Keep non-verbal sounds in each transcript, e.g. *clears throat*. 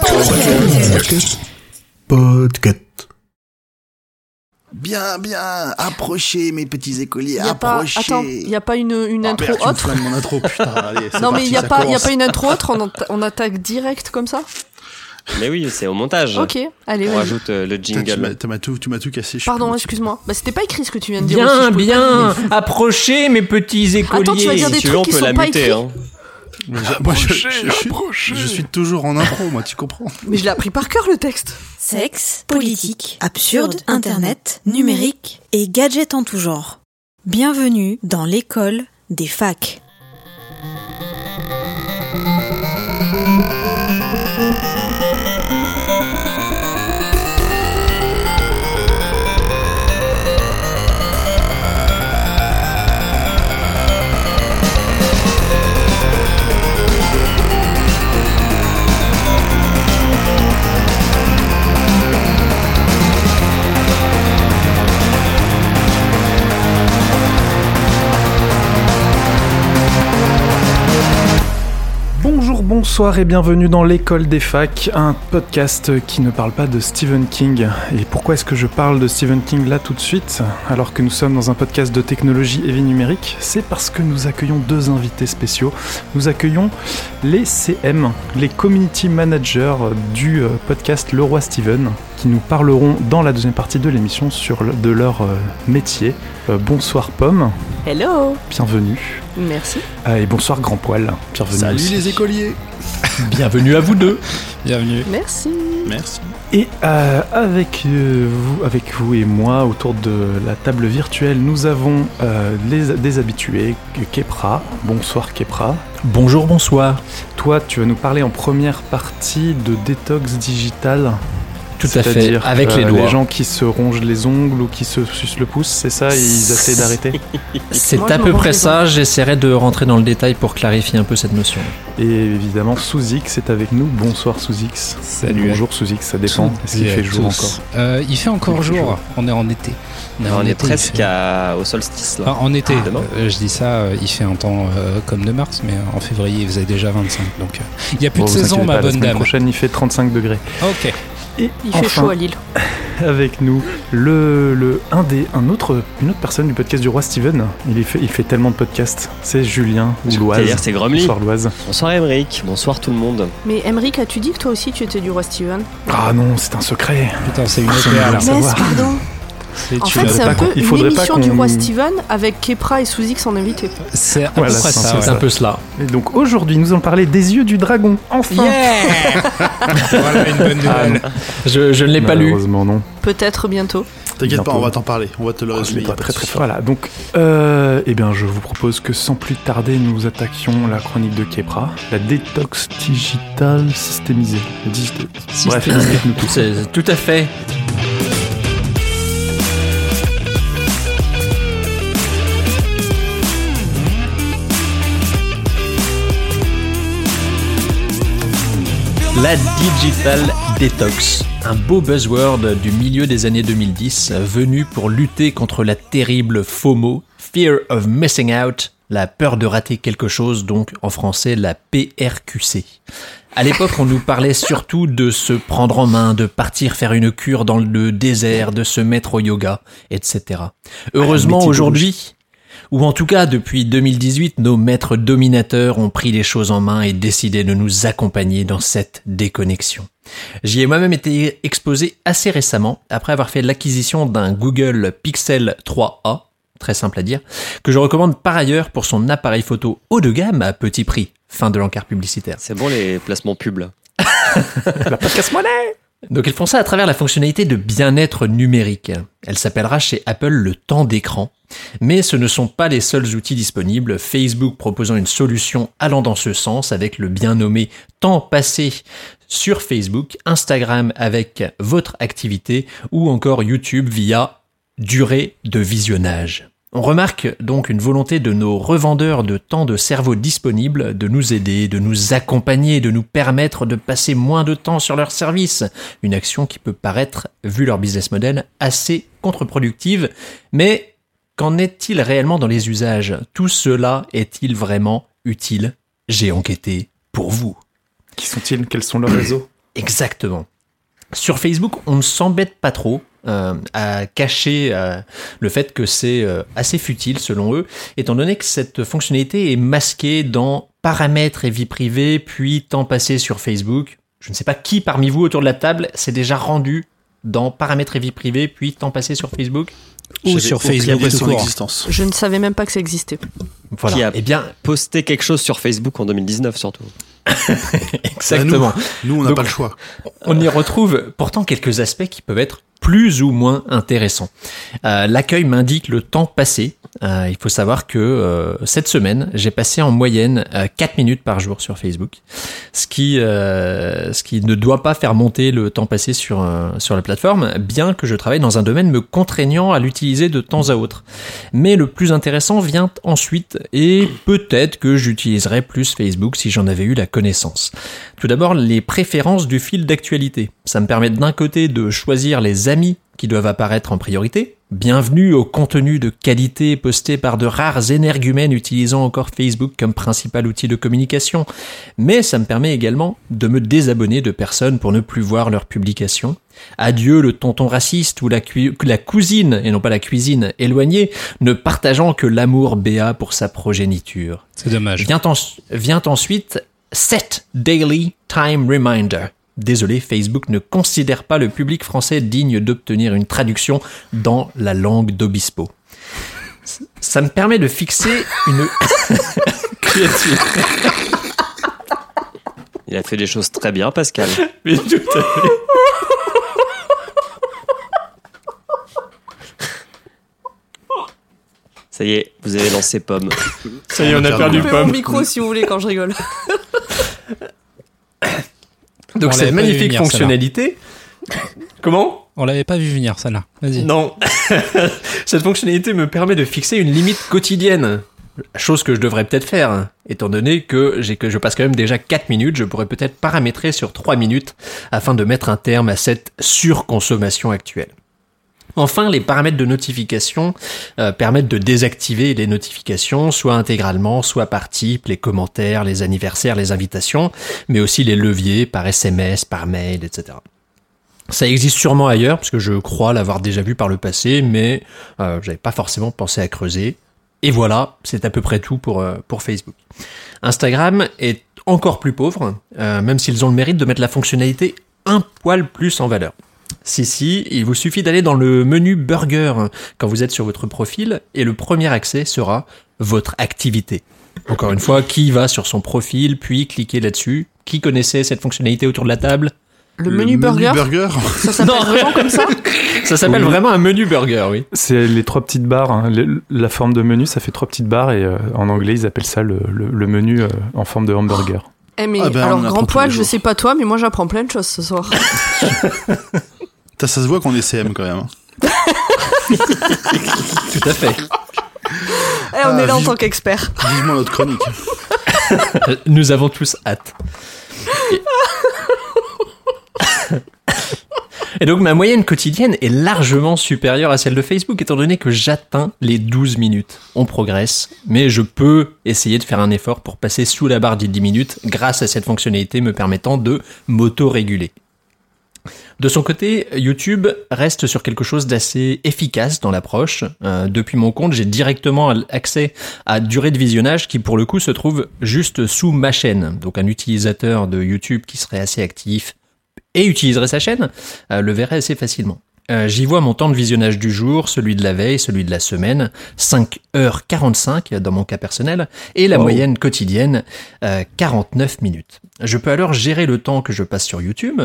Podcast. Podcast. Bien, bien, approchez mes petits écoliers, Y a pas, approchez. attends, il n'y a pas une, une Ah, intro merde, tu me autre flingues mon intro, putain, *laughs* allez, c'est Non, mais il n'y a, pas- y a pas une intro autre, on, atta- on attaque direct comme ça? Mais oui, c'est au montage. Ok, allez, On rajoute euh, le Putain, tu m'as- jingle. tu m'as tout, cassé. Pardon, excuse-moi. Bah, c'était pas écrit ce que tu viens de dire. Bien, aussi, bien pas- Approchez mes petits écoliers Attends, tu vas dire des Si tu veux, on trucs qui peut la sont pas muter. écrits. Hein. Je- moi, je, je- je suis, je suis toujours en impro, moi, tu comprends Mais je l'ai appris par cœur le texte. Sexe, politique, absurde, internet, numérique et gadgets en tout genre. Bienvenue dans l'école des facs. Bonsoir et bienvenue dans l'école des facs, un podcast qui ne parle pas de Stephen King. Et pourquoi est-ce que je parle de Stephen King là tout de suite, alors que nous sommes dans un podcast de technologie et vie numérique C'est parce que nous accueillons deux invités spéciaux. Nous accueillons les CM, les community managers du euh, podcast Le Roi Steven, qui nous parleront dans la deuxième partie de l'émission sur le- de leur euh, métier. Euh, bonsoir Pomme, Hello bienvenue. Merci. Ah, et bonsoir Grand Poil, bienvenue. Salut aussi. les écoliers *laughs* Bienvenue à vous deux Bienvenue. Merci. Merci. Et euh, avec, euh, vous, avec vous et moi, autour de la table virtuelle, nous avons euh, les, des habitués, Kepra. Bonsoir Kepra. Bonjour, bonsoir. Toi, tu vas nous parler en première partie de détox digital. Tout à fait, avec les euh, doigts. Les gens qui se rongent les ongles ou qui se sucent le pouce, c'est ça Ils essayent d'arrêter *laughs* C'est à peu près ça, j'essaierai de rentrer dans le détail pour clarifier un peu cette notion. Et évidemment, Sous-X est avec nous. Bonsoir Sous-X. Salut. Bonjour Sous-X, ça dépend. Est-ce qu'il fait jour tous. encore Euh, Il fait encore Il fait jour. jour. On est en été. On est été, presque à- au solstice là. Enfin, en été, Ah. Euh, je dis ça, euh, il fait un temps euh, comme de mars, mais en février il faisait déjà 25. Donc euh, il n'y a plus Bon, de saison, ma pas, la bonne semaine dame. prochaine, il fait 35 degrés. Ok. Et Il fait chaud à Lille. *laughs* avec nous le, le un des un autre une autre personne du podcast du roi Steven. Il fait il fait tellement de podcasts. C'est Julien ou Loise. C'est-à-dire, c'est Gromly. Bonsoir Loise. Bonsoir Emeric, bonsoir tout le monde. Mais Emmerich, as-tu dit que toi aussi tu étais du roi Steven? Ah non, c'est un secret. Putain, c'est une va. savoir. pardon. *laughs* En fait, c'est un peu il une faudrait pas émission du roi Steven avec Kepra et Sous-X en invité. C'est à Voilà, peu près c'est ça. un peu ouais. C'est un peu cela. Et donc aujourd'hui, nous allons parler des yeux du dragon. Enfin. Yeah *laughs* Voilà une bonne Ah, nouvelle. Je, je ne l'ai pas lu. Malheureusement non. Peut-être bientôt. T'inquiète pas, on va t'en parler. On va te le Oh, je résumer. très très fort. Voilà, donc, euh, eh bien, je vous propose que sans plus tarder, nous attaquions la chronique de Kepra, la détox digitale systémisée. Digi- Bref, explique-nous tout. C'est tout à fait. La Digital Detox, un beau buzzword du milieu des années 2010 venu pour lutter contre la terrible FOMO, Fear of Missing Out, la peur de rater quelque chose, donc en français la PRQC. À l'époque, on nous parlait surtout de se prendre en main, de partir faire une cure dans le désert, de se mettre au yoga, etc. Heureusement, métier de aujourd'hui, ou en tout cas depuis 2018, nos maîtres dominateurs ont pris les choses en main et décidé de nous accompagner dans cette déconnexion. J'y ai moi-même été exposé assez récemment, après avoir fait l'acquisition d'un Google Pixel 3a, très simple à dire, que je recommande par ailleurs pour son appareil photo haut de gamme à petit prix. Fin de l'encart publicitaire. C'est bon les placements pubs là. *laughs* La podcast monnaie Donc ils font ça à travers la fonctionnalité de bien-être numérique. Elle s'appellera chez Apple le temps d'écran. Mais ce ne sont pas les seuls outils disponibles, Facebook proposant une solution allant dans ce sens avec le bien nommé temps passé sur Facebook, Instagram avec votre activité ou encore YouTube via durée de visionnage. On remarque donc une volonté de nos revendeurs de temps de cerveau disponible de nous aider, de nous accompagner, de nous permettre de passer moins de temps sur leur service. Une action qui peut paraître, vu leur business model, assez contre-productive. Mais qu'en est-il réellement dans les usages? Tout cela est-il vraiment utile? J'ai enquêté pour vous. Qui sont-ils? Quels sont leurs réseaux? Exactement. Sur Facebook, on ne s'embête pas trop euh, à cacher euh, le fait que c'est euh, assez futile selon eux, étant donné que cette fonctionnalité est masquée dans paramètres et vie privée, puis temps passé sur Facebook. Je ne sais pas qui parmi vous autour de la table s'est déjà rendu dans paramètres et vie privée, puis temps passé sur Facebook. Ou sur Facebook de son existence. Je ne savais même pas que ça existait. Voilà. Qui a Eh bien, posté quelque chose sur Facebook en 2019 surtout. *laughs* exactement. Nous, on n'a pas le choix. On y retrouve pourtant quelques aspects qui peuvent être plus ou moins intéressants. Euh, L'accueil m'indique le temps passé. Euh, il faut savoir que euh, cette semaine, j'ai passé en moyenne euh, 4 minutes par jour sur Facebook, ce qui, ce qui ne doit pas faire monter le temps passé sur, sur la plateforme, bien que je travaille dans un domaine me contraignant à l'utiliser de temps à autre. Mais le plus intéressant vient ensuite, et peut-être que j'utiliserai plus Facebook si j'en avais eu la connaissance. Tout d'abord, les préférences du fil d'actualité. Ça me permet d'un côté de choisir les amis qui doivent apparaître en priorité. Bienvenue au contenu de qualité posté par de rares énergumènes utilisant encore Facebook comme principal outil de communication. Mais ça me permet également de me désabonner de personnes pour ne plus voir leurs publications. Adieu le tonton raciste ou la, la cousine, et non pas la cuisine, éloignée, ne partageant que l'amour béat pour sa progéniture. C'est dommage. Vient, en- vient ensuite Set Daily Time Reminder. Désolé, Facebook ne considère pas le public français digne d'obtenir une traduction dans la langue d'Obispo. Ça me permet de fixer une *laughs* créature. Il a fait des choses très bien, Pascal. Mais tout à fait. Ça y est, vous avez lancé pomme. Ça y est, on a perdu Coupez mon pomme. micro si vous voulez quand je rigole. Donc On cette magnifique venir, fonctionnalité. Comment? On l'avait pas vu venir, celle-là. Vas-y. Non. *laughs* Cette fonctionnalité me permet de fixer une limite quotidienne. Chose que je devrais peut-être faire, étant donné que, que je passe quand même déjà 4 minutes, je pourrais peut-être paramétrer sur 3 minutes afin de mettre un terme à cette surconsommation actuelle. Enfin, les paramètres de notification euh, permettent de désactiver les notifications, soit intégralement, soit par type, les commentaires, les anniversaires, les invitations, mais aussi les leviers par SMS, par mail, etc. Ça existe sûrement ailleurs, parce que je crois l'avoir déjà vu par le passé, mais euh, j'avais pas forcément pensé à creuser. Et voilà, c'est à peu près tout pour, euh, Facebook. Instagram est encore plus pauvre, euh, même s'ils ont le mérite de mettre la fonctionnalité un poil plus en valeur. Si, si, il vous suffit d'aller dans le menu Burger quand vous êtes sur votre profil, et le premier accès sera votre activité. Encore une fois, qui va sur son profil, puis cliquer là-dessus Qui connaissait cette fonctionnalité autour de la table? Le, menu burger, burger *laughs* ça *laughs* s'appelle Non. vraiment comme ça? Ça s'appelle Oui. vraiment un menu burger, oui. C'est les trois petites barres. hein. Le- la forme de menu, ça fait trois petites barres et euh, en anglais, ils appellent ça le, le- le menu euh, en forme de hamburger. Eh mais Ah ben, alors grand poil, je sais pas toi, mais moi j'apprends plein de choses ce soir. *laughs* Ça se voit qu'on est CM quand même. hein. *laughs* Tout à fait. Eh, on Ah, est là en tant qu'expert. Vivement notre chronique. Euh, Nous avons tous hâte. *laughs* Et donc ma moyenne quotidienne est largement supérieure à celle de Facebook étant donné que j'atteins les 12 minutes. On progresse, mais je peux essayer de faire un effort pour passer sous la barre des 10 minutes grâce à cette fonctionnalité me permettant de m'auto-réguler. De son côté, YouTube reste sur quelque chose d'assez efficace dans l'approche. Euh, depuis mon compte, j'ai directement accès à durée de visionnage qui pour le coup se trouve juste sous ma chaîne. Donc un utilisateur de YouTube qui serait assez actif et utiliserait sa chaîne euh, le verrait assez facilement. Euh, J'y vois mon temps de visionnage du jour, celui de la veille, celui de la semaine, 5h45 dans mon cas personnel, et la Wow. moyenne quotidienne, euh, 49 minutes. Je peux alors gérer le temps que je passe sur YouTube,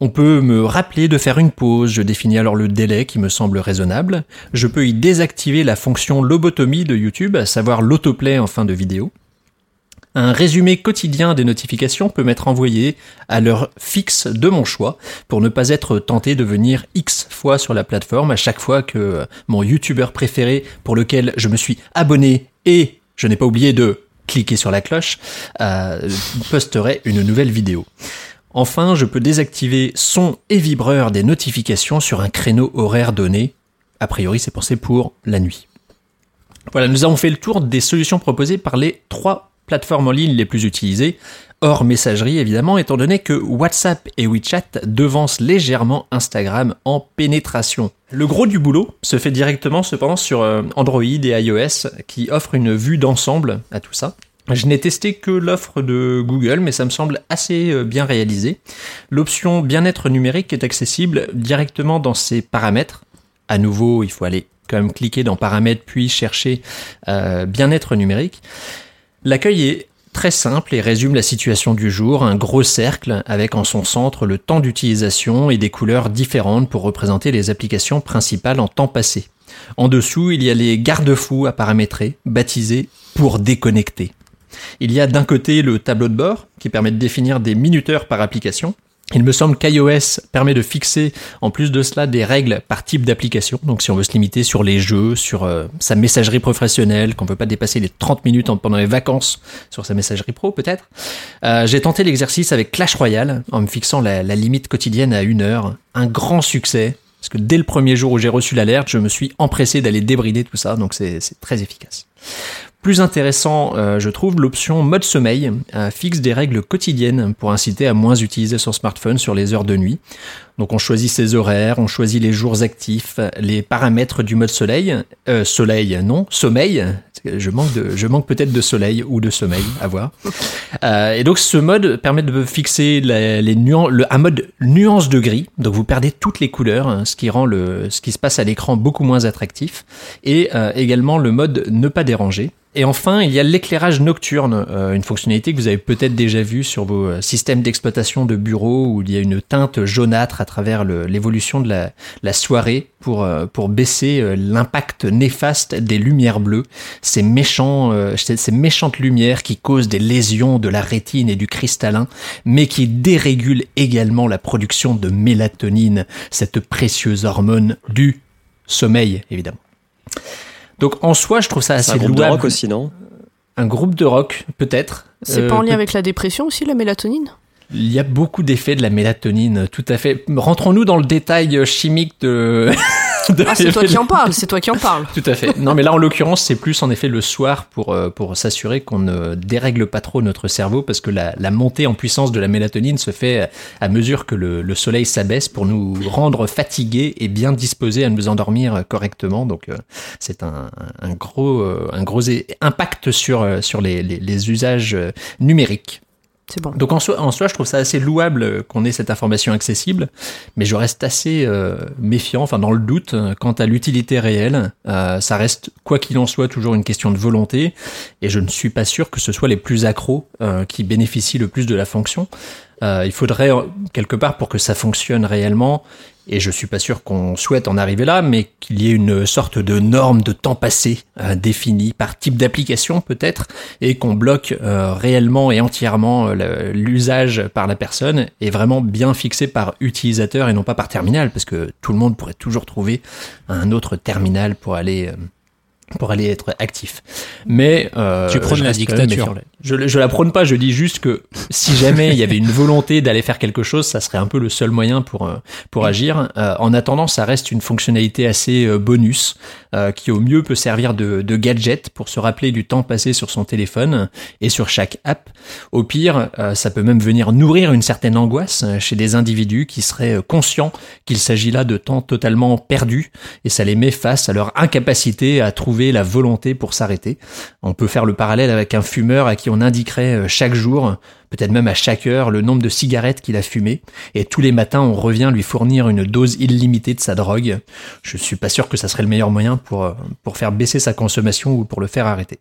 on peut me rappeler de faire une pause, je définis alors le délai qui me semble raisonnable. Je peux y désactiver la fonction lobotomie de YouTube, à savoir l'autoplay en fin de vidéo. Un résumé quotidien des notifications peut m'être envoyé à l'heure fixe de mon choix pour ne pas être tenté de venir X fois sur la plateforme à chaque fois que mon YouTuber préféré pour lequel je me suis abonné et je n'ai pas oublié de cliquer sur la cloche euh, posterait une nouvelle vidéo. Enfin, je peux désactiver son et vibreur des notifications sur un créneau horaire donné. A priori, c'est pensé pour la nuit. Voilà, nous avons fait le tour des solutions proposées par les trois plateformes en ligne les plus utilisées, hors messagerie évidemment, étant donné que WhatsApp et WeChat devancent légèrement Instagram en pénétration. Le gros du boulot se fait directement cependant sur euh, Android et iOS qui offrent une vue d'ensemble à tout ça. Je n'ai testé que l'offre de Google, mais ça me semble assez euh, bien réalisé. L'option bien-être numérique est accessible directement dans ses paramètres. À nouveau, il faut aller quand même cliquer dans paramètres puis chercher euh, bien-être numérique. L'accueil est très simple et résume la situation du jour, un gros cercle avec en son centre le temps d'utilisation et des couleurs différentes pour représenter les applications principales en temps passé. En dessous, il y a les garde-fous à paramétrer, baptisés pour déconnecter. Il y a d'un côté le tableau de bord qui permet de définir des minuteurs par application. Il me semble qu'iOS permet de fixer en plus de cela des règles par type d'application. Donc si on veut se limiter sur les jeux, sur euh, sa messagerie professionnelle, qu'on ne veut pas dépasser les 30 minutes pendant les vacances sur sa messagerie pro peut-être. Euh, J'ai tenté l'exercice avec Clash Royale en me fixant la, la limite quotidienne à une heure. Un grand succès. Parce que dès le premier jour où j'ai reçu l'alerte, je me suis empressé d'aller débrider tout ça, donc c'est très efficace. Plus intéressant, euh, je trouve, l'option mode sommeil euh, fixe des règles quotidiennes pour inciter à moins utiliser son smartphone sur les heures de nuit. Donc on choisit ses horaires, on choisit les jours actifs, les paramètres du mode soleil, euh, soleil non, sommeil. Je manque peut-être de soleil ou de sommeil, à voir. Et donc ce mode permet de fixer le, un mode nuance de gris. Donc vous perdez toutes les couleurs, hein, ce qui rend ce qui se passe à l'écran beaucoup moins attractif. Et également le mode ne pas déranger. Et enfin, il y a l'éclairage nocturne, euh, une fonctionnalité que vous avez peut-être déjà vue sur vos euh, systèmes d'exploitation de bureaux où il y a une teinte jaunâtre à travers l'évolution de la, soirée pour, euh, baisser l'impact néfaste des lumières bleues, ces ces méchantes lumières qui causent des lésions de la rétine et du cristallin, mais qui dérégulent également la production de mélatonine, cette précieuse hormone du sommeil, évidemment. Donc en soi, je trouve ça assez un groupe de rock aussi, non? Un groupe de rock, peut-être. C'est Euh, pas en lien avec la dépression aussi, la mélatonine? Il y a beaucoup d'effets de la mélatonine, tout à fait. Rentrons-nous dans le détail chimique de. *laughs* Ah, c'est toi qui en parles, c'est toi qui en parles. *laughs* Tout à fait. Non, mais là, en l'occurrence, c'est plus en effet le soir pour, euh, pour s'assurer qu'on ne dérègle pas trop notre cerveau parce que la, la montée en puissance de la mélatonine se fait à mesure que le, le soleil s'abaisse pour nous rendre fatigués et bien disposés à nous endormir correctement. Donc, euh, c'est un, un gros, euh, un gros impact sur, euh, sur les, les, les usages euh, numériques. Donc en soi, en soi, je trouve ça assez louable euh, qu'on ait cette information accessible, mais je reste assez euh, méfiant, enfin dans le doute, euh, quant à l'utilité réelle. Ça reste, quoi qu'il en soit, toujours une question de volonté, et je ne suis pas sûr que ce soit les plus accros qui bénéficient le plus de la fonction. Il faudrait quelque part pour que ça fonctionne réellement, et je suis pas sûr qu'on souhaite en arriver là, mais qu'il y ait une sorte de norme de temps passé euh, définie par type d'application peut-être, et qu'on bloque euh, réellement et entièrement euh, l'usage par la personne est vraiment bien fixé par utilisateur et non pas par terminal, parce que tout le monde pourrait toujours trouver un autre terminal pour aller pour aller être actif. Mais euh, Tu prônes je la dictature. Je, je la prône pas, je dis juste que si jamais il y avait une volonté d'aller faire quelque chose, ça serait un peu le seul moyen pour euh, pour agir. Euh, en attendant, ça reste une fonctionnalité assez euh, bonus euh, qui au mieux peut servir de, de gadget pour se rappeler du temps passé sur son téléphone et sur chaque app. Au pire, ça peut même venir nourrir une certaine angoisse chez des individus qui seraient conscients qu'il s'agit là de temps totalement perdu et ça les met face à leur incapacité à trouver la volonté pour s'arrêter. On peut faire le parallèle avec un fumeur à qui on indiquerait euh, chaque jour, peut-être même à chaque heure, le nombre de cigarettes qu'il a fumé, et tous les matins on revient lui fournir une dose illimitée de sa drogue. Je suis pas sûr que ça serait le meilleur moyen pour, euh, pour faire baisser sa consommation ou pour le faire arrêter.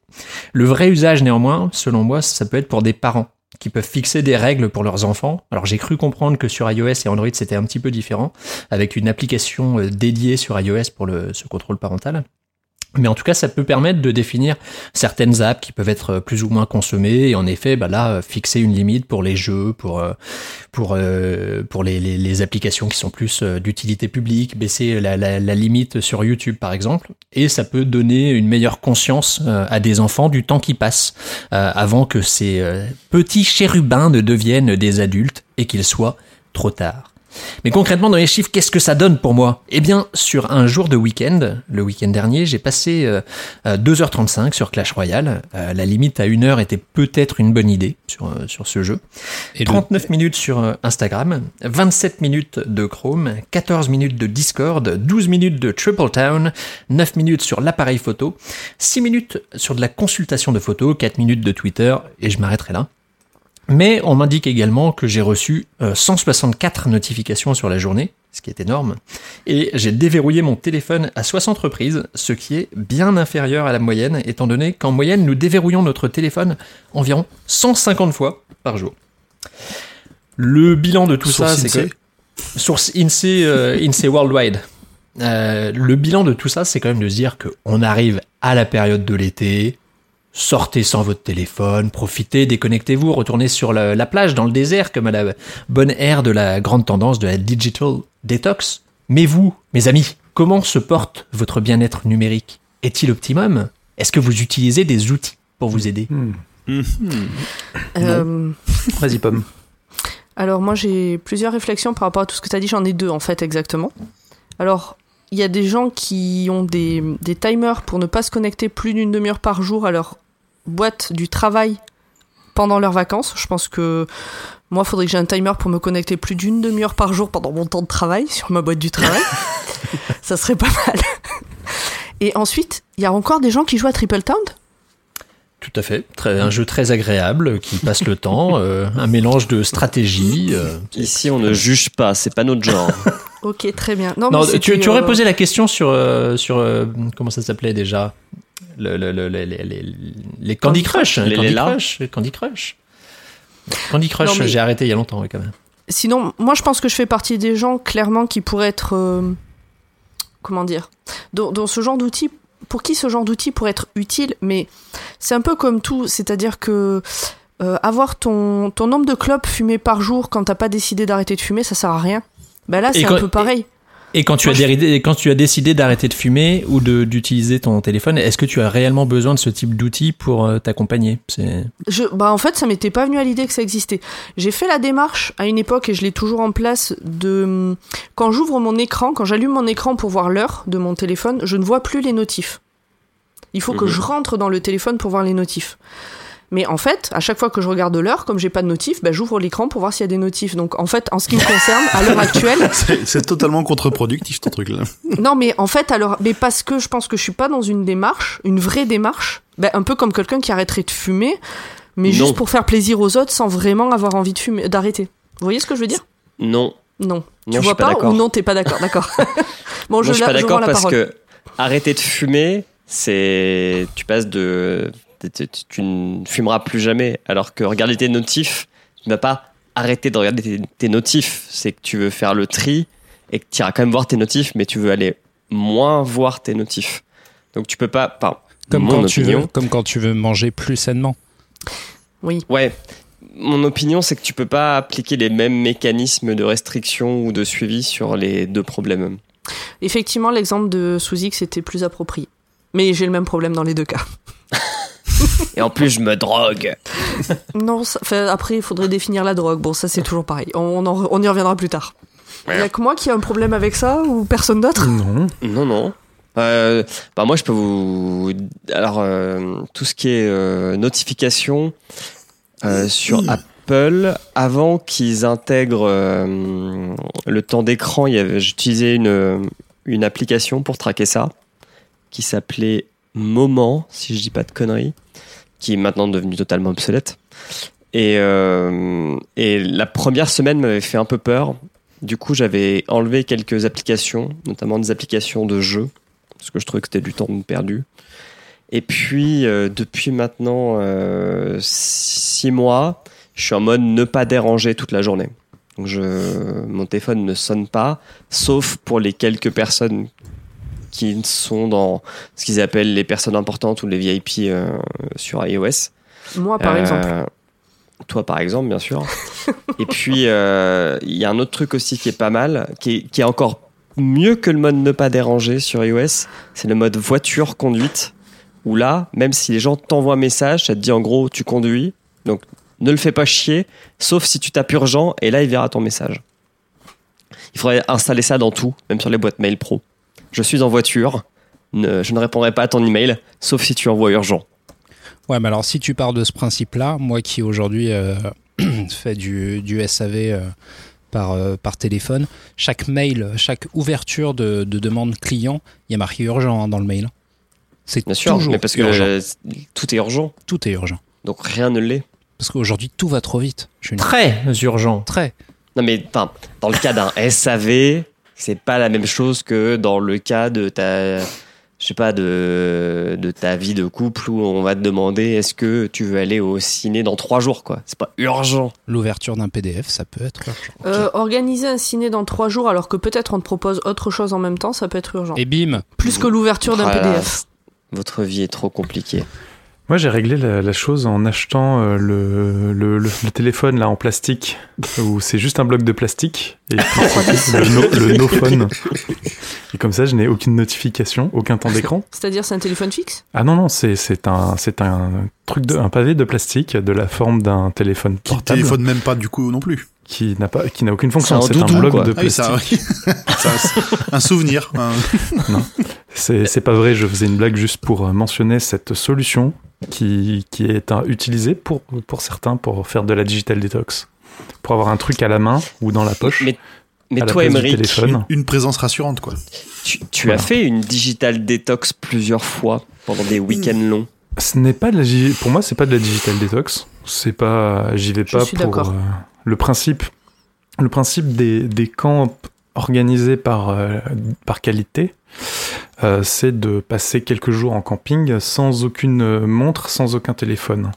Le vrai usage néanmoins, selon moi, ça peut être pour des parents qui peuvent fixer des règles pour leurs enfants. Alors j'ai cru comprendre que sur iOS et Android c'était un petit peu différent, avec une application euh, dédiée sur iOS pour le, ce contrôle parental. Mais en tout cas, ça peut permettre de définir certaines apps qui peuvent être plus ou moins consommées et en effet, bah là, fixer une limite pour les jeux, pour euh, pour euh, pour les, applications qui sont plus euh, d'utilité publique, baisser la, la, limite sur YouTube par exemple, et ça peut donner une meilleure conscience euh, à des enfants du temps qui passe euh, avant que ces euh, petits chérubins ne deviennent des adultes et qu'il soit trop tard. Mais concrètement, dans les chiffres, qu'est-ce que ça donne pour moi? Eh bien, sur un jour de week-end, le week-end dernier, j'ai passé euh, 2h35 sur Clash Royale. Euh, la limite à 1h était peut-être une bonne idée sur, euh, sur ce jeu. Et le- 39 minutes sur euh, Instagram, 27 minutes de Chrome, 14 minutes de Discord, 12 minutes de Triple Town, 9 minutes sur l'appareil photo, 6 minutes sur de la consultation de photos, 4 minutes de Twitter, et je m'arrêterai là. Mais on m'indique également que j'ai reçu euh, 164 notifications sur la journée, ce qui est énorme, et j'ai déverrouillé mon téléphone à 60 reprises, ce qui est bien inférieur à la moyenne, étant donné qu'en moyenne, nous déverrouillons notre téléphone environ 150 fois par jour. Le bilan de tout Source ça, c'est INSEE. que... Source INSEE, euh, INSEE Worldwide. Euh, le bilan de tout ça, c'est quand même de se dire qu'on arrive à la période de l'été, sortez sans votre téléphone, profitez, déconnectez-vous, retournez sur la, la plage, dans le désert, comme à la bonne ère de la grande tendance de la digital detox. Mais vous, mes amis, comment se porte votre bien-être numérique? Est-il optimum? Est-ce que vous utilisez des outils pour vous aider? Hmm. Euh, Vas-y, Pomme. alors moi j'ai plusieurs réflexions par rapport à tout ce que tu as dit, j'en ai deux en fait exactement. Alors il y a des gens qui ont des, des timers pour ne pas se connecter plus d'une demi-heure par jour à leur boîte du travail pendant leurs vacances. Je pense que moi il faudrait que j'ai un timer pour me connecter plus d'une demi-heure par jour pendant mon temps de travail sur ma boîte du travail. *laughs* Ça serait pas mal. Et ensuite, il y a encore des gens qui jouent à Triple Town? Tout à fait. Très- un jeu très agréable qui passe le temps, *laughs* euh, un mélange de stratégie. euh, Ici, on ne juge pas, c'est pas notre genre. *laughs* Ok, très bien. Non, Non, mais tu, tu aurais euh, posé la question sur, sur comment ça s'appelait déjà? Le, le- le- les, les, les- les Candy Crush. Les Candy. Crush. Candy Crush. Candy Crush, j'ai arrêté il y a longtemps quand même. Sinon, moi je pense que je fais partie des gens clairement qui pourraient être. euh, comment dire dans, dans ce genre d'outil, pour qui ce genre d'outil pourrait être utile, mais c'est un peu comme tout, c'est-à-dire que. euh, avoir ton, ton nombre de clopes fumées par jour quand t'as pas décidé d'arrêter de fumer, ça sert à rien. Ben là, c'est un peu pareil. Et quand tu, Moi, as je- déridé- quand tu as décidé d'arrêter de fumer ou de- d'utiliser ton téléphone, est-ce que tu as réellement besoin de ce type d'outil pour euh, t'accompagner? C'est- Je, bah en fait, ça m'était pas venu à l'idée que ça existait. J'ai fait la démarche à une époque et je l'ai toujours en place de quand j'ouvre mon écran, quand j'allume mon écran pour voir l'heure de mon téléphone, je ne vois plus les notifs. Il faut que Mhm. je rentre dans le téléphone pour voir les notifs. Mais en fait, à chaque fois que je regarde l'heure, comme j'ai pas de notifs, bah, j'ouvre l'écran pour voir s'il y a des notifs. Donc en fait, en ce qui me concerne, à l'heure actuelle, *laughs* C'est totalement contre-productif ton truc là. non, mais en fait, alors, mais parce que je pense que je suis pas dans une démarche, une vraie démarche, ben, un peu comme quelqu'un qui arrêterait de fumer, mais Non. juste pour faire plaisir aux autres sans vraiment avoir envie de fumer, d'arrêter. Vous voyez ce que je veux dire? Non. Non. Non, tu vois pas ou non, t'es pas d'accord, d'accord. *laughs* *laughs* bon, Moi, je, je suis la- pas d'accord parce parole. que arrêter de fumer, c'est tu passes de tu- tu- tu ne fumeras plus jamais, alors que regarder tes notifs, tu ne vas pas arrêter de regarder tes, tes notifs. C'est que tu veux faire le tri et que tu iras quand même voir tes notifs, mais tu veux aller moins voir tes notifs. Donc tu peux pas. Enfin, Comme quand, tu opinion. veux, comme quand tu veux manger plus sainement. Ouais. Mon opinion, c'est que tu peux pas appliquer les mêmes mécanismes de restriction ou de suivi sur les deux problèmes. Effectivement, l'exemple de Suzy, c'était plus approprié. Mais j'ai le même problème dans les deux cas. Et en plus, je me drogue. Non, ça- après, il faudrait définir la drogue. Bon, ça, c'est toujours pareil. On, en- on y reviendra plus tard. Il y a que moi qui ai un problème avec ça ou personne d'autre? Non. Non, non. Euh, bah moi, je peux vous. Alors, euh, tout ce qui est euh, notification euh, sur Apple, avant qu'ils intègrent euh, le temps d'écran, j'utilisais une, une application pour traquer ça, qui s'appelait Moment, si je dis pas de conneries, qui est maintenant devenue totalement obsolète. Et, euh, et la première semaine m'avait fait un peu peur. Du coup, j'avais enlevé quelques applications, notamment des applications de jeux, parce que je trouvais que c'était du temps perdu. Et puis, euh, depuis maintenant euh, six mois, je suis en mode ne pas déranger toute la journée. Donc, mon téléphone ne sonne pas, sauf pour les quelques personnes qui sont dans ce qu'ils appellent les personnes importantes ou les VIP euh, sur iOS. Moi, par Euh, exemple. Toi, par exemple, bien sûr. *laughs* Et puis, euh, il y a un autre truc aussi qui est pas mal, qui est, qui est encore mieux que le mode ne pas déranger sur iOS. C'est le mode voiture conduite, où là, même si les gens t'envoient un message, ça te dit en gros, tu conduis. Donc, ne le fais pas chier, sauf si tu tapes urgent, et là, il verra ton message. Il faudrait installer ça dans tout, même sur les boîtes mail pro. Je suis en voiture, ne- je ne répondrai pas à ton email, sauf si tu envoies urgent. Ouais, mais alors si tu pars de ce principe-là, moi qui aujourd'hui euh, *clears throat* fais du, du SAV euh, par, euh, par téléphone, chaque mail, chaque ouverture de, de demande client, il y a marqué urgent hein, dans le mail. C'est Bien sûr, mais parce que urgent. tout est urgent, Tout est urgent. donc rien ne l'est. Parce qu'aujourd'hui, tout va trop vite. Je suis une- Très urgent. très. Non mais enfin, dans le cas d'un SAV, c'est pas la même chose que dans le cas de ta, je sais pas, de, de ta vie de couple où on va te demander est-ce que tu veux aller au ciné dans trois jours quoi? C'est pas urgent. L'ouverture d'un PDF, ça peut être urgent. Euh, organiser un ciné dans trois jours alors que peut-être on te propose autre chose en même temps, ça peut être urgent. Et bim, Plus que l'ouverture d'un PDF. Votre vie est trop compliquée. Moi, j'ai réglé la, la chose en achetant euh, le, le, le- le téléphone là en plastique, où c'est juste un bloc de plastique et *laughs* le, no, le no phone. Et comme ça, je n'ai aucune notification, aucun temps d'écran. C'est-à-dire c'est un téléphone fixe? Ah non non, c'est c'est un c'est un truc de un pavé de plastique de la forme d'un téléphone Qui ne portable téléphone même pas du coup non plus. Qui n'a pas qui n'a aucune fonction. C'est un bloc quoi. de Ah oui, plastique. *laughs* ça, oui. C'est un, souvenir. *laughs* un- C'est c'est pas vrai, je faisais une blague juste pour euh, mentionner cette solution qui, qui est un- utilisée pour, pour certains pour faire de la digital detox. Pour avoir un truc à la main ou dans la poche. Mais, mais à la toi, du téléphone. Une présence rassurante, quoi. tu, tu Voilà. as fait une digital détox plusieurs fois pendant des week-ends longs. Ce n'est pas de la pour moi, c'est pas de la digital detox. C'est pas, j'y vais Je pas suis pour euh, le principe. Le principe des, des camps organisés par euh, par qualité, euh, c'est de passer quelques jours en camping sans aucune montre, sans aucun téléphone.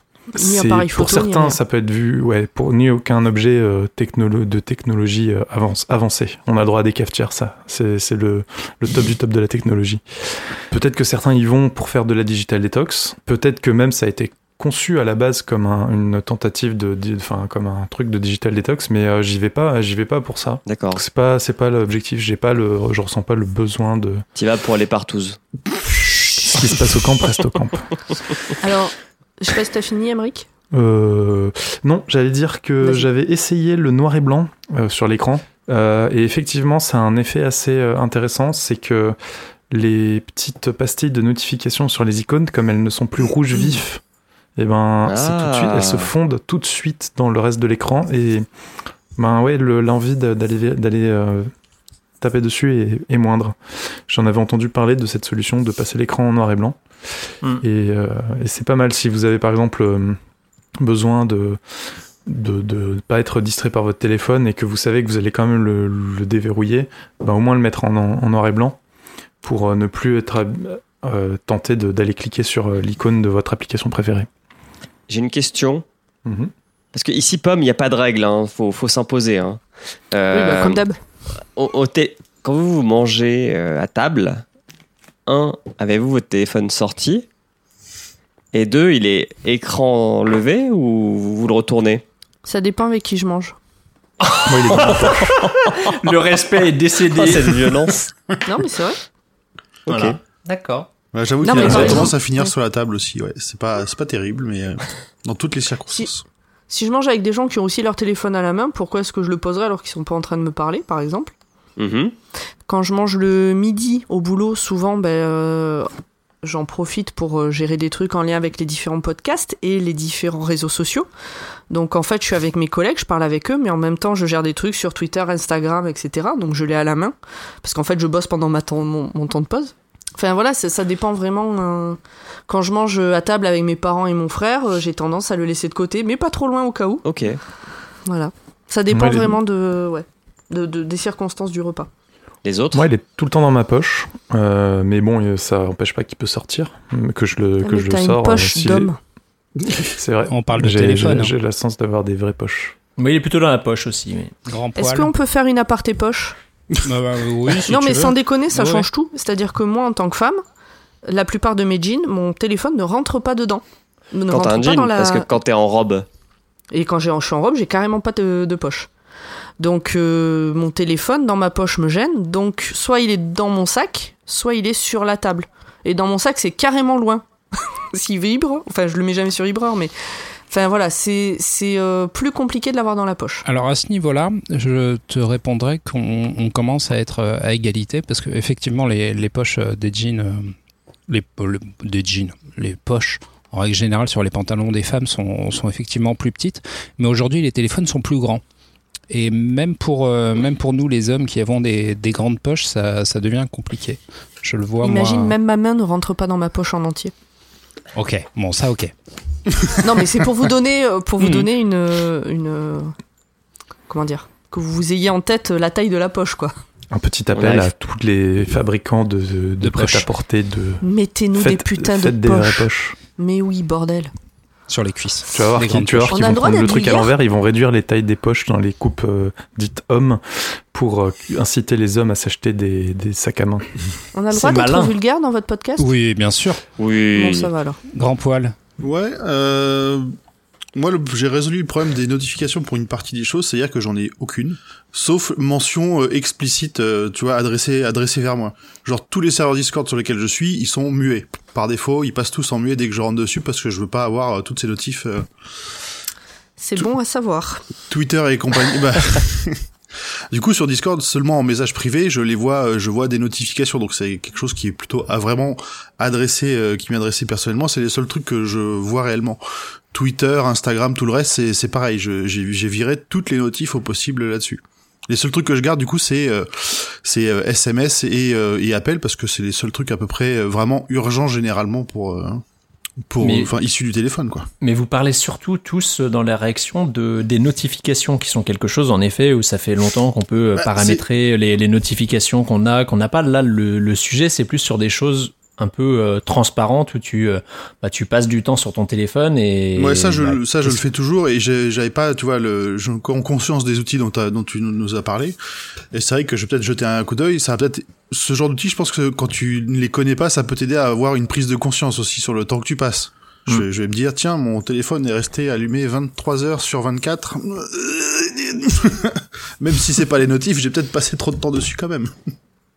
Ni appareil pour photo, ni certains, ça peut être vu, ouais, pour ni aucun objet euh, technolo- de technologie euh, avance, avancée. On a droit à des cafetières, ça. C'est c'est le, le top du top de la technologie. Peut-être que certains y vont pour faire de la digital detox. Peut-être que même ça a été conçu à la base comme un- une tentative de, enfin comme un truc de digital detox, mais euh, j'y vais pas, j'y vais pas pour ça. D'accord. C'est pas, c'est pas l'objectif. J'ai pas le, je ressens pas le besoin de. Tu vas pour les partouzes. Ce qui se passe au camp reste au camp. *laughs* Alors, je sais pas si t'as fini, Emric Euh, non, j'allais dire que j'avais essayé le noir et blanc euh, sur l'écran. Euh, et effectivement, ça a un effet assez euh, intéressant. C'est que les petites pastilles de notification sur les icônes, comme elles ne sont plus rouges vifs, et ben, c'est tout de suite, Ah. elles se fondent tout de suite dans le reste de l'écran. Et ben ouais, le- l'envie de- d'aller d'aller euh, taper dessus est, est moindre. J'en avais entendu parler de cette solution de passer l'écran en noir et blanc. Mm. Et, euh, et c'est pas mal si vous avez par exemple euh, besoin de de de pas être distrait par votre téléphone et que vous savez que vous allez quand même le, le déverrouiller, ben au moins le mettre en, en noir et blanc pour ne plus être euh, tenté d'aller cliquer sur l'icône de votre application préférée. J'ai une question. Mhm. Parce que ici, Pomme, il n'y a pas de règle. Hein. Faut, faut s'imposer. Hein. Oui, Euh, bah, comme d'hab. quand vous vous mangez euh, à table, un, avez-vous votre téléphone sorti? Et deux, il est écran levé ou vous le retournez? Ça dépend avec qui je mange. *laughs* Moi, il est. Le respect est décédé. Oh, cette violence Non, mais c'est vrai. Voilà. D'accord. Ouais, J'avoue qu'il a tendance exemple- à finir Ouais. sur la table aussi. Ouais, c'est pas, c'est pas terrible, mais euh, dans toutes les circonstances. Si je mange avec des gens qui ont aussi leur téléphone à la main, pourquoi est-ce que je le poserais alors qu'ils sont pas en train de me parler, par exemple? Mhm. Quand je mange le midi au boulot, souvent, ben, euh, j'en profite pour euh, gérer des trucs en lien avec les différents podcasts et les différents réseaux sociaux. Donc en fait, je suis avec mes collègues, je parle avec eux, mais en même temps, je gère des trucs sur Twitter, Instagram, etc. Donc je l'ai à la main, parce qu'en fait, je bosse pendant ma temps- mon, mon temps de pause. Enfin voilà, ça, ça dépend vraiment. euh, Quand je mange à table avec mes parents et mon frère, euh, j'ai tendance à le laisser de côté, mais pas trop loin au cas où. Ok. Voilà. Ça dépend Moi, les- vraiment de, ouais, de, de- des circonstances du repas. Les autres? Moi, il est tout le temps dans ma poche, euh, mais bon, ça n'empêche pas qu'il peut sortir, que je le, que Mais je le t'as sors. une poche si d'homme. *laughs* C'est vrai. On parle de téléphone, J'ai j'ai la chance d'avoir des vraies poches. Mais il est plutôt dans la poche aussi. mais- grand poil. Est-ce qu'on peut faire une aparté poche? Bah, bah, oui, *laughs* si Non, mais veux. sans déconner, ça Ouais, change tout. C'est-à-dire que moi, en tant que femme, la plupart de mes jeans, mon téléphone ne rentre pas dedans. Ne Quand rentre t'as un pas jean, dans la... parce que quand t'es en robe, Et quand j'ai- je suis en robe, j'ai carrément pas de, de poche. Donc euh, mon téléphone dans ma poche me gêne. Donc soit il est dans mon sac, soit il est sur la table. Et dans mon sac, c'est carrément loin. *laughs* S'il vibre, enfin je le mets jamais sur vibreur, mais Enfin voilà, c'est c'est euh, plus compliqué de l'avoir dans la poche. Alors à ce niveau-là, je te répondrai qu'on on commence à être euh, à égalité parce que effectivement les, les poches euh, des jeans, euh, les, le- des jeans, les poches en règle générale sur les pantalons des femmes sont, sont effectivement plus petites, mais aujourd'hui les téléphones sont plus grands. Et même pour, euh, même pour nous les hommes qui avons des, des grandes poches, ça, ça devient compliqué. Je le vois Imagine, moi. même ma main ne rentre pas dans ma poche en entier. Ok, bon ça ok. *laughs* Non, mais c'est pour vous donner, euh, pour vous Mhm. donner une, euh, une, euh, comment dire, que vous ayez en tête la taille de la poche, quoi. Un petit appel à tous les fabricants de, de, prêt-à-porter de. Mettez-nous des putains de des poches. Mais oui, bordel. Sur les cuisses. Tu vas voir Des qu'ils a vont prendre le truc à l'envers, ils vont réduire les tailles des poches dans les coupes euh, dites hommes pour euh, inciter les hommes à s'acheter des, des sacs à main. On a le droit d'être vulgaire dans votre podcast? Oui, bien sûr. Oui. Bon, ça va alors. Grand poil. Ouais, euh, moi j'ai résolu le problème des notifications pour une partie des choses, c'est-à-dire que j'en ai aucune, sauf mention euh, explicite, euh, tu vois, adressée, adressée vers moi. Genre tous les serveurs Discord sur lesquels je suis, ils sont muets. Par défaut, ils passent tous en muet dès que je rentre dessus parce que je veux pas avoir euh, toutes ces notifs euh, C'est bon à savoir. Twitter et compagnie. bah, *laughs* Du coup, sur Discord, seulement en message privé, je les vois, euh, je vois des notifications. Donc c'est quelque chose qui est plutôt à vraiment adressé, euh, qui m'est adressé personnellement. C'est les seuls trucs que je vois réellement. Twitter, Instagram, tout le reste, c'est pareil. J'ai viré toutes les notifs au possible là-dessus. Les seuls trucs que je garde, du coup, c'est euh, c'est SMS et, euh, et appel parce que c'est les seuls trucs à peu près vraiment urgents généralement pour euh, pour Mais- enfin issus du téléphone quoi. Mais vous parlez surtout tous dans la réaction de des notifications qui sont quelque chose en effet où ça fait longtemps qu'on peut euh, Bah, paramétrer les, les notifications qu'on a, qu'on n'a pas. Là, le, le sujet c'est plus sur des choses un peu euh, transparentes où tu euh, bah, tu passes du temps sur ton téléphone et Ouais, ça je, bah, ça je le fais toujours et j'ai- j'avais pas, tu vois, le, j'ai encore conscience des outils dont, dont tu nous- as parlé. Et c'est vrai que je vais peut-être jeter un coup d'œil. Ça va peut-être, ce genre d'outils, je pense que quand tu ne les connais pas, ça peut t'aider à avoir une prise de conscience aussi sur le temps que tu passes. Je, Mm. vais- je vais me dire, tiens, mon téléphone est resté allumé 23 heures sur 24. *laughs* même si c'est pas les notifs, j'ai peut-être passé trop de temps dessus quand même.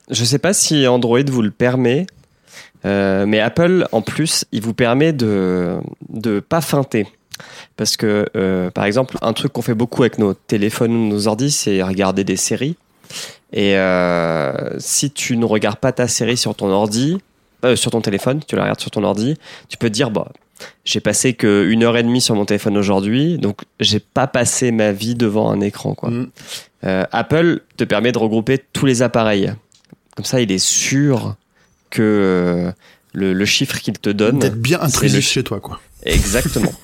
Je sais pas si Android vous le permet, euh, mais Apple, en plus, il vous permet de de pas feinter. Parce que, euh, par exemple, un truc qu'on fait beaucoup avec nos téléphones ou nos ordis, c'est regarder des séries. Et euh, si tu ne regardes pas ta série sur ton ordi, sur ton téléphone, tu la regardes sur ton ordi, tu peux te dire, bah, j'ai passé que une heure et demie sur mon téléphone aujourd'hui, donc j'ai pas passé ma vie devant un écran, quoi. Mm. Apple te permet de regrouper tous les appareils. Comme ça, il est sûr que euh, le, le chiffre qu'il te donne. D'être bien c'est intrusif le- chez toi, quoi. Exactement. *laughs*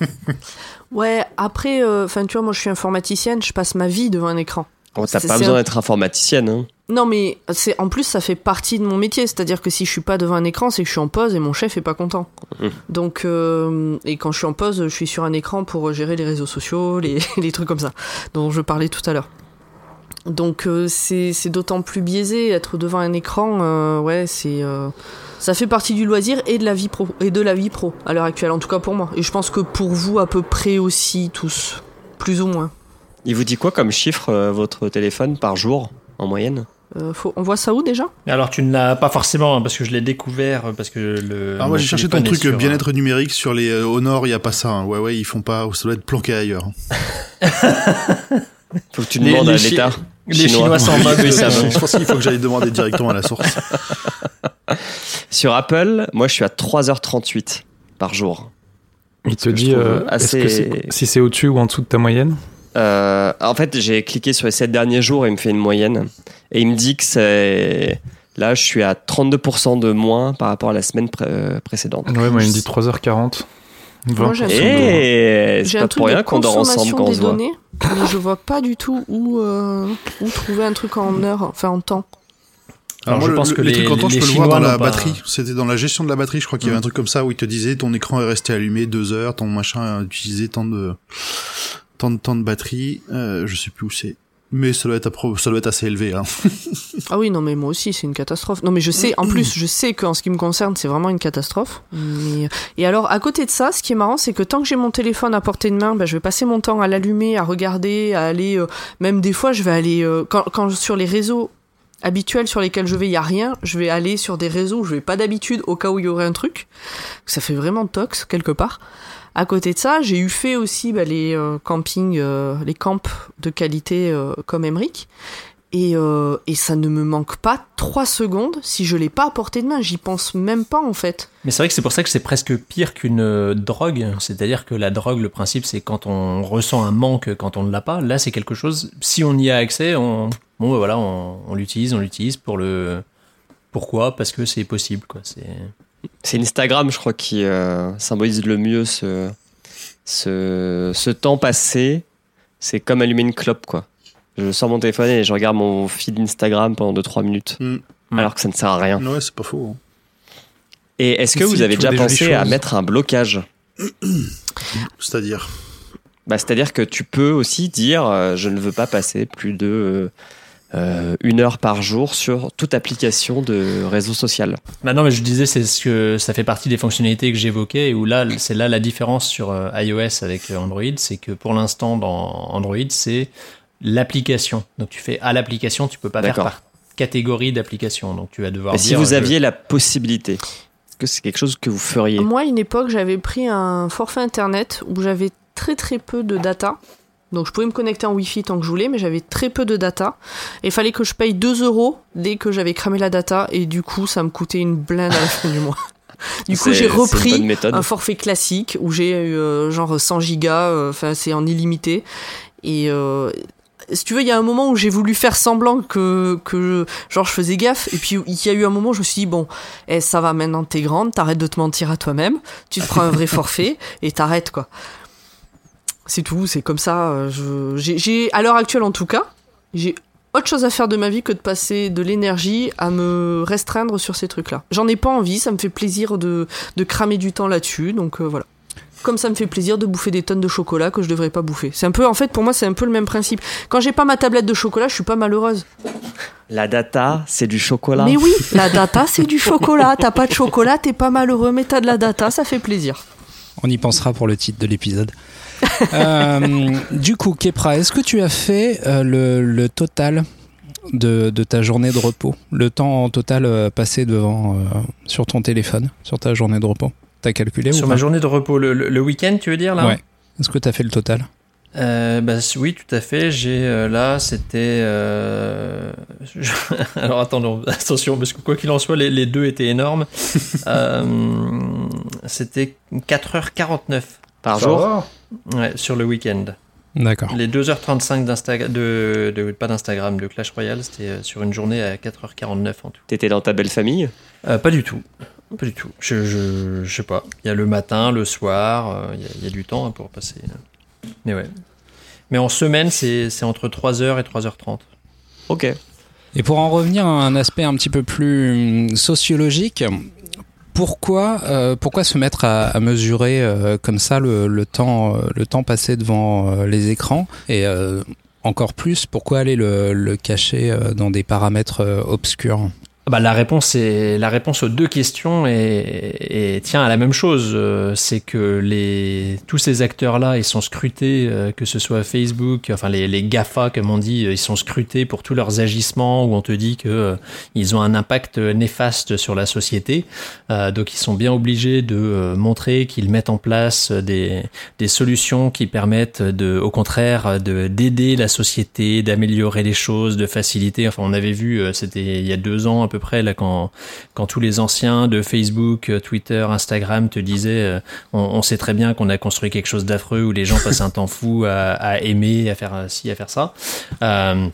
Ouais, après, enfin, tu vois, moi je suis informaticienne, je passe ma vie devant un écran. Oh, T'as pas besoin d'être informaticienne. Hein. Non, mais c'est en plus ça fait partie de mon métier, c'est-à-dire que si je suis pas devant un écran, c'est que je suis en pause et mon chef est pas content. Mhm. Donc, euh, et quand je suis en pause, je suis sur un écran pour gérer les réseaux sociaux, les, *laughs* les trucs comme ça, dont je parlais tout à l'heure. Donc euh, c'est c'est d'autant plus biaisé être devant un écran, euh, ouais, c'est euh, ça fait partie du loisir et de la vie pro et de la vie pro à l'heure actuelle, en tout cas pour moi. Et je pense que pour vous à peu près aussi tous, plus ou moins. Il vous dit quoi comme chiffre euh, votre téléphone par jour en moyenne? Euh, faut, on voit ça où déjà? Alors tu ne l'as pas forcément hein, parce que je l'ai découvert parce que le. Alors moi mon j'ai cherché ton truc sur, bien-être numérique sur les euh, au nord, il y a pas ça. Hein. Ouais ouais, ils font pas, ça doit être planqué ailleurs. *laughs* Faut que tu Les- demandes les à Chi- l'État. Les Chinois sont en mode Oui, ils savent. je pense qu'il faut que j'aille demander directement à la source. *laughs* Sur Apple, moi je suis à 3h38 par jour. Il te dit euh, que si c'est au-dessus ou en dessous de ta moyenne Euh, en fait, j'ai cliqué sur les 7 derniers jours et il me fait une moyenne. Et il me dit que c'est. Là, je suis à 32% de moins par rapport à la semaine pré- euh, précédente. Ouais, moi il me dit 3h40. Moi, j'ai un 20%. truc Et J'ai c'est pas pour rien de qu'on dort ensemble consommation quand on des se voit. données, mais je vois pas du tout où, euh, où trouver un truc en heure, enfin en temps. Alors, moi, je pense le- que les, les- trucs en temps, je peux le voir dans la pas- batterie. C'était dans la gestion de la batterie, je crois qu'il y avait Mm. un truc comme ça où il te disait ton écran est resté allumé deux heures, ton machin a utilisé tant de tant de temps de batterie. Euh, je sais plus où c'est, mais ça doit être appro- ça doit être assez élevé. Hein. *laughs* Ah oui, non mais moi aussi c'est une catastrophe. Non mais je sais, en plus je sais qu'en ce qui me concerne c'est vraiment une catastrophe. Mais... Et alors à côté de ça, ce qui est marrant c'est que tant que j'ai mon téléphone à portée de main, bah, je vais passer mon temps à l'allumer, à regarder, à aller... euh, Même des fois je vais aller... euh, Quand, quand sur les réseaux habituels sur lesquels je vais, il y a rien, je vais aller sur des réseaux où je vais pas d'habitude au cas où il y aurait un truc. Ça fait vraiment tox quelque part. À côté de ça, j'ai eu fait aussi bah, les euh, campings, euh, les camps de qualité euh, comme Emmerich. Et, ça ne me manque pas trois secondes si je l'ai pas à portée de main. J'y pense même pas en fait. Mais c'est vrai que c'est pour ça que c'est presque pire qu'une drogue. C'est-à-dire que la drogue, le principe, c'est quand on ressent un manque quand on ne l'a pas. Là, c'est quelque chose. Si on y a accès, on, bon, bah voilà, on l'utilise, on l'utilise pour le. Pourquoi? Parce que c'est possible, quoi. C'est. C'est Instagram, je crois, qui euh, symbolise le mieux ce, ce, ce temps passé. C'est comme allumer une clope, quoi. Je sors mon téléphone et je regarde mon feed Instagram pendant 2-3 minutes. Mm. Alors que ça ne sert à rien. Ouais, c'est pas faux. hein. Et est-ce que Si, vous avez déjà pensé à mettre un blocage *clears throat* C'est-à-dire? bah, C'est-à-dire que tu peux aussi dire euh, je ne veux pas passer plus de euh, une heure par jour sur toute application de réseau social. Bah non, mais je disais, c'est ce que ça fait partie des fonctionnalités que j'évoquais, et où là, c'est là la différence sur euh, iOS avec euh, Android, c'est que pour l'instant, dans Android, c'est l'application. Donc tu fais à l'application, tu peux pas faire par catégorie d'application. Donc tu vas devoir Mais si vous je- aviez la possibilité, est-ce que c'est quelque chose que vous feriez? Moi, à une époque, j'avais pris un forfait internet où j'avais très très peu de data. Donc je pouvais me connecter en Wi-Fi tant que je voulais, mais j'avais très peu de data. Et il fallait que je paye 2 euros dès que j'avais cramé la data. Et du coup, ça me coûtait une blinde à la fin du mois. *laughs* Du coup, j'ai repris un forfait classique où j'ai eu euh, genre 100 gigas, euh, enfin c'est en illimité. Et euh, si tu veux, il y a un moment où j'ai voulu faire semblant que, que genre je faisais gaffe. Et puis il y a eu un moment où je me suis dit, bon, eh, ça va maintenant, t'es grande, t'arrêtes de te mentir à toi-même, tu te prends un vrai forfait et t'arrêtes quoi. C'est tout, c'est comme ça. euh, je- j'ai- J'ai, à l'heure actuelle en tout cas, j'ai autre chose à faire de ma vie que de passer de l'énergie à me restreindre sur ces trucs-là. J'en ai pas envie, ça me fait plaisir de, de cramer du temps là-dessus, donc euh, voilà. Comme ça me fait plaisir de bouffer des tonnes de chocolat que je devrais pas bouffer. C'est un peu, en fait, pour moi, c'est un peu le même principe. Quand j'ai pas ma tablette de chocolat, je suis pas malheureuse. La data, c'est du chocolat. Mais oui, la *laughs* data, c'est du chocolat. T'as pas de chocolat, t'es pas malheureux, mais t'as de la data, ça fait plaisir. On y pensera pour le titre de l'épisode. *laughs* Euh, du coup, Kepra, est-ce que tu as fait euh, le, le total de, de ta journée de repos? Le temps en total euh, passé devant sur ton téléphone, sur ta journée de repos? T'as calculé Sur ou ma journée de repos, le, le- le week-end, tu veux dire là? Ouais. Est-ce que tu as fait le total? Euh, bah, oui, tout à fait. J'ai euh, là, c'était. euh, je- *laughs* Alors attends, non, *laughs* attention, parce que quoi qu'il en soit, les, les deux étaient énormes. C'était 4h49 Par Ça jour ouais, sur le week-end. D'accord. Les 2h35 d'Instagram, de, de, pas d'Instagram, de Clash Royale, c'était euh, sur une journée à 4h49 en tout. T'étais dans ta belle famille? Euh, pas du tout. Pas du tout. Je, je, je sais pas. Il y a le matin, le soir, euh, il y a- il y, a du temps hein, pour passer. Mais ouais. Mais en semaine, c'est c'est entre 3h et 3h30. Ok. Et pour en revenir à un aspect un petit peu plus hum, sociologique, pourquoi, euh, pourquoi se mettre à, mesurer euh, comme ça le, temps, euh, le temps passé devant les écrans et encore plus, pourquoi aller le, cacher dans des paramètres obscurs? Bah, la réponse est la réponse aux deux questions et, et tient à la même chose. Euh, C'est que les tous ces acteurs là, ils sont scrutés, euh, que ce soit Facebook, enfin les, les Gafa comme on dit, ils sont scrutés pour tous leurs agissements où on te dit que euh, ils ont un impact néfaste sur la société. Donc ils sont bien obligés de montrer qu'ils mettent en place des des solutions qui permettent de, au contraire, de d'aider la société, d'améliorer les choses, de faciliter. Enfin, on avait vu, c'était il y a deux ans à peu près là quand quand tous les anciens de Facebook, euh, Twitter, Instagram te disaient, euh, on, on sait très bien qu'on a construit quelque chose d'affreux où les gens passent un *laughs* temps fou à, à aimer, à faire euh, ci, à faire ça. Euh,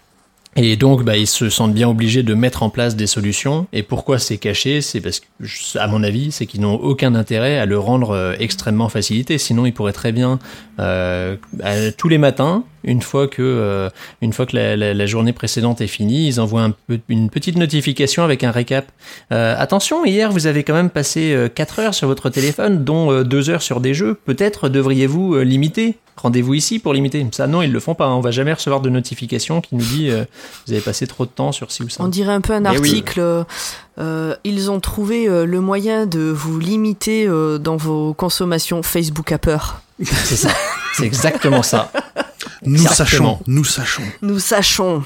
et donc, bah, ils se sentent bien obligés de mettre en place des solutions. Et pourquoi c'est caché? C'est parce que, à mon avis, c'est qu'ils n'ont aucun intérêt à le rendre extrêmement facilité. Sinon, ils pourraient très bien, euh, à- tous les matins, une fois que, euh, une fois que la, la- la journée précédente est finie, ils envoient un peu, une petite notification avec un récap. Euh, attention, hier, vous avez quand même passé 4 heures sur votre téléphone, dont 2 heures sur des jeux. Peut-être devriez-vous euh, limiter Rendez-vous ici pour limiter. Ça, non, ils le font pas. hein. On va jamais recevoir de notification qui nous dit euh, vous avez passé trop de temps sur ci ou ça. On dirait un peu un oui. article. euh, euh, ils ont trouvé euh, le moyen de vous limiter euh, dans vos consommations Facebook à peur. C'est ça. C'est exactement ça. Nous Exactement. sachons, nous sachons. Nous sachons.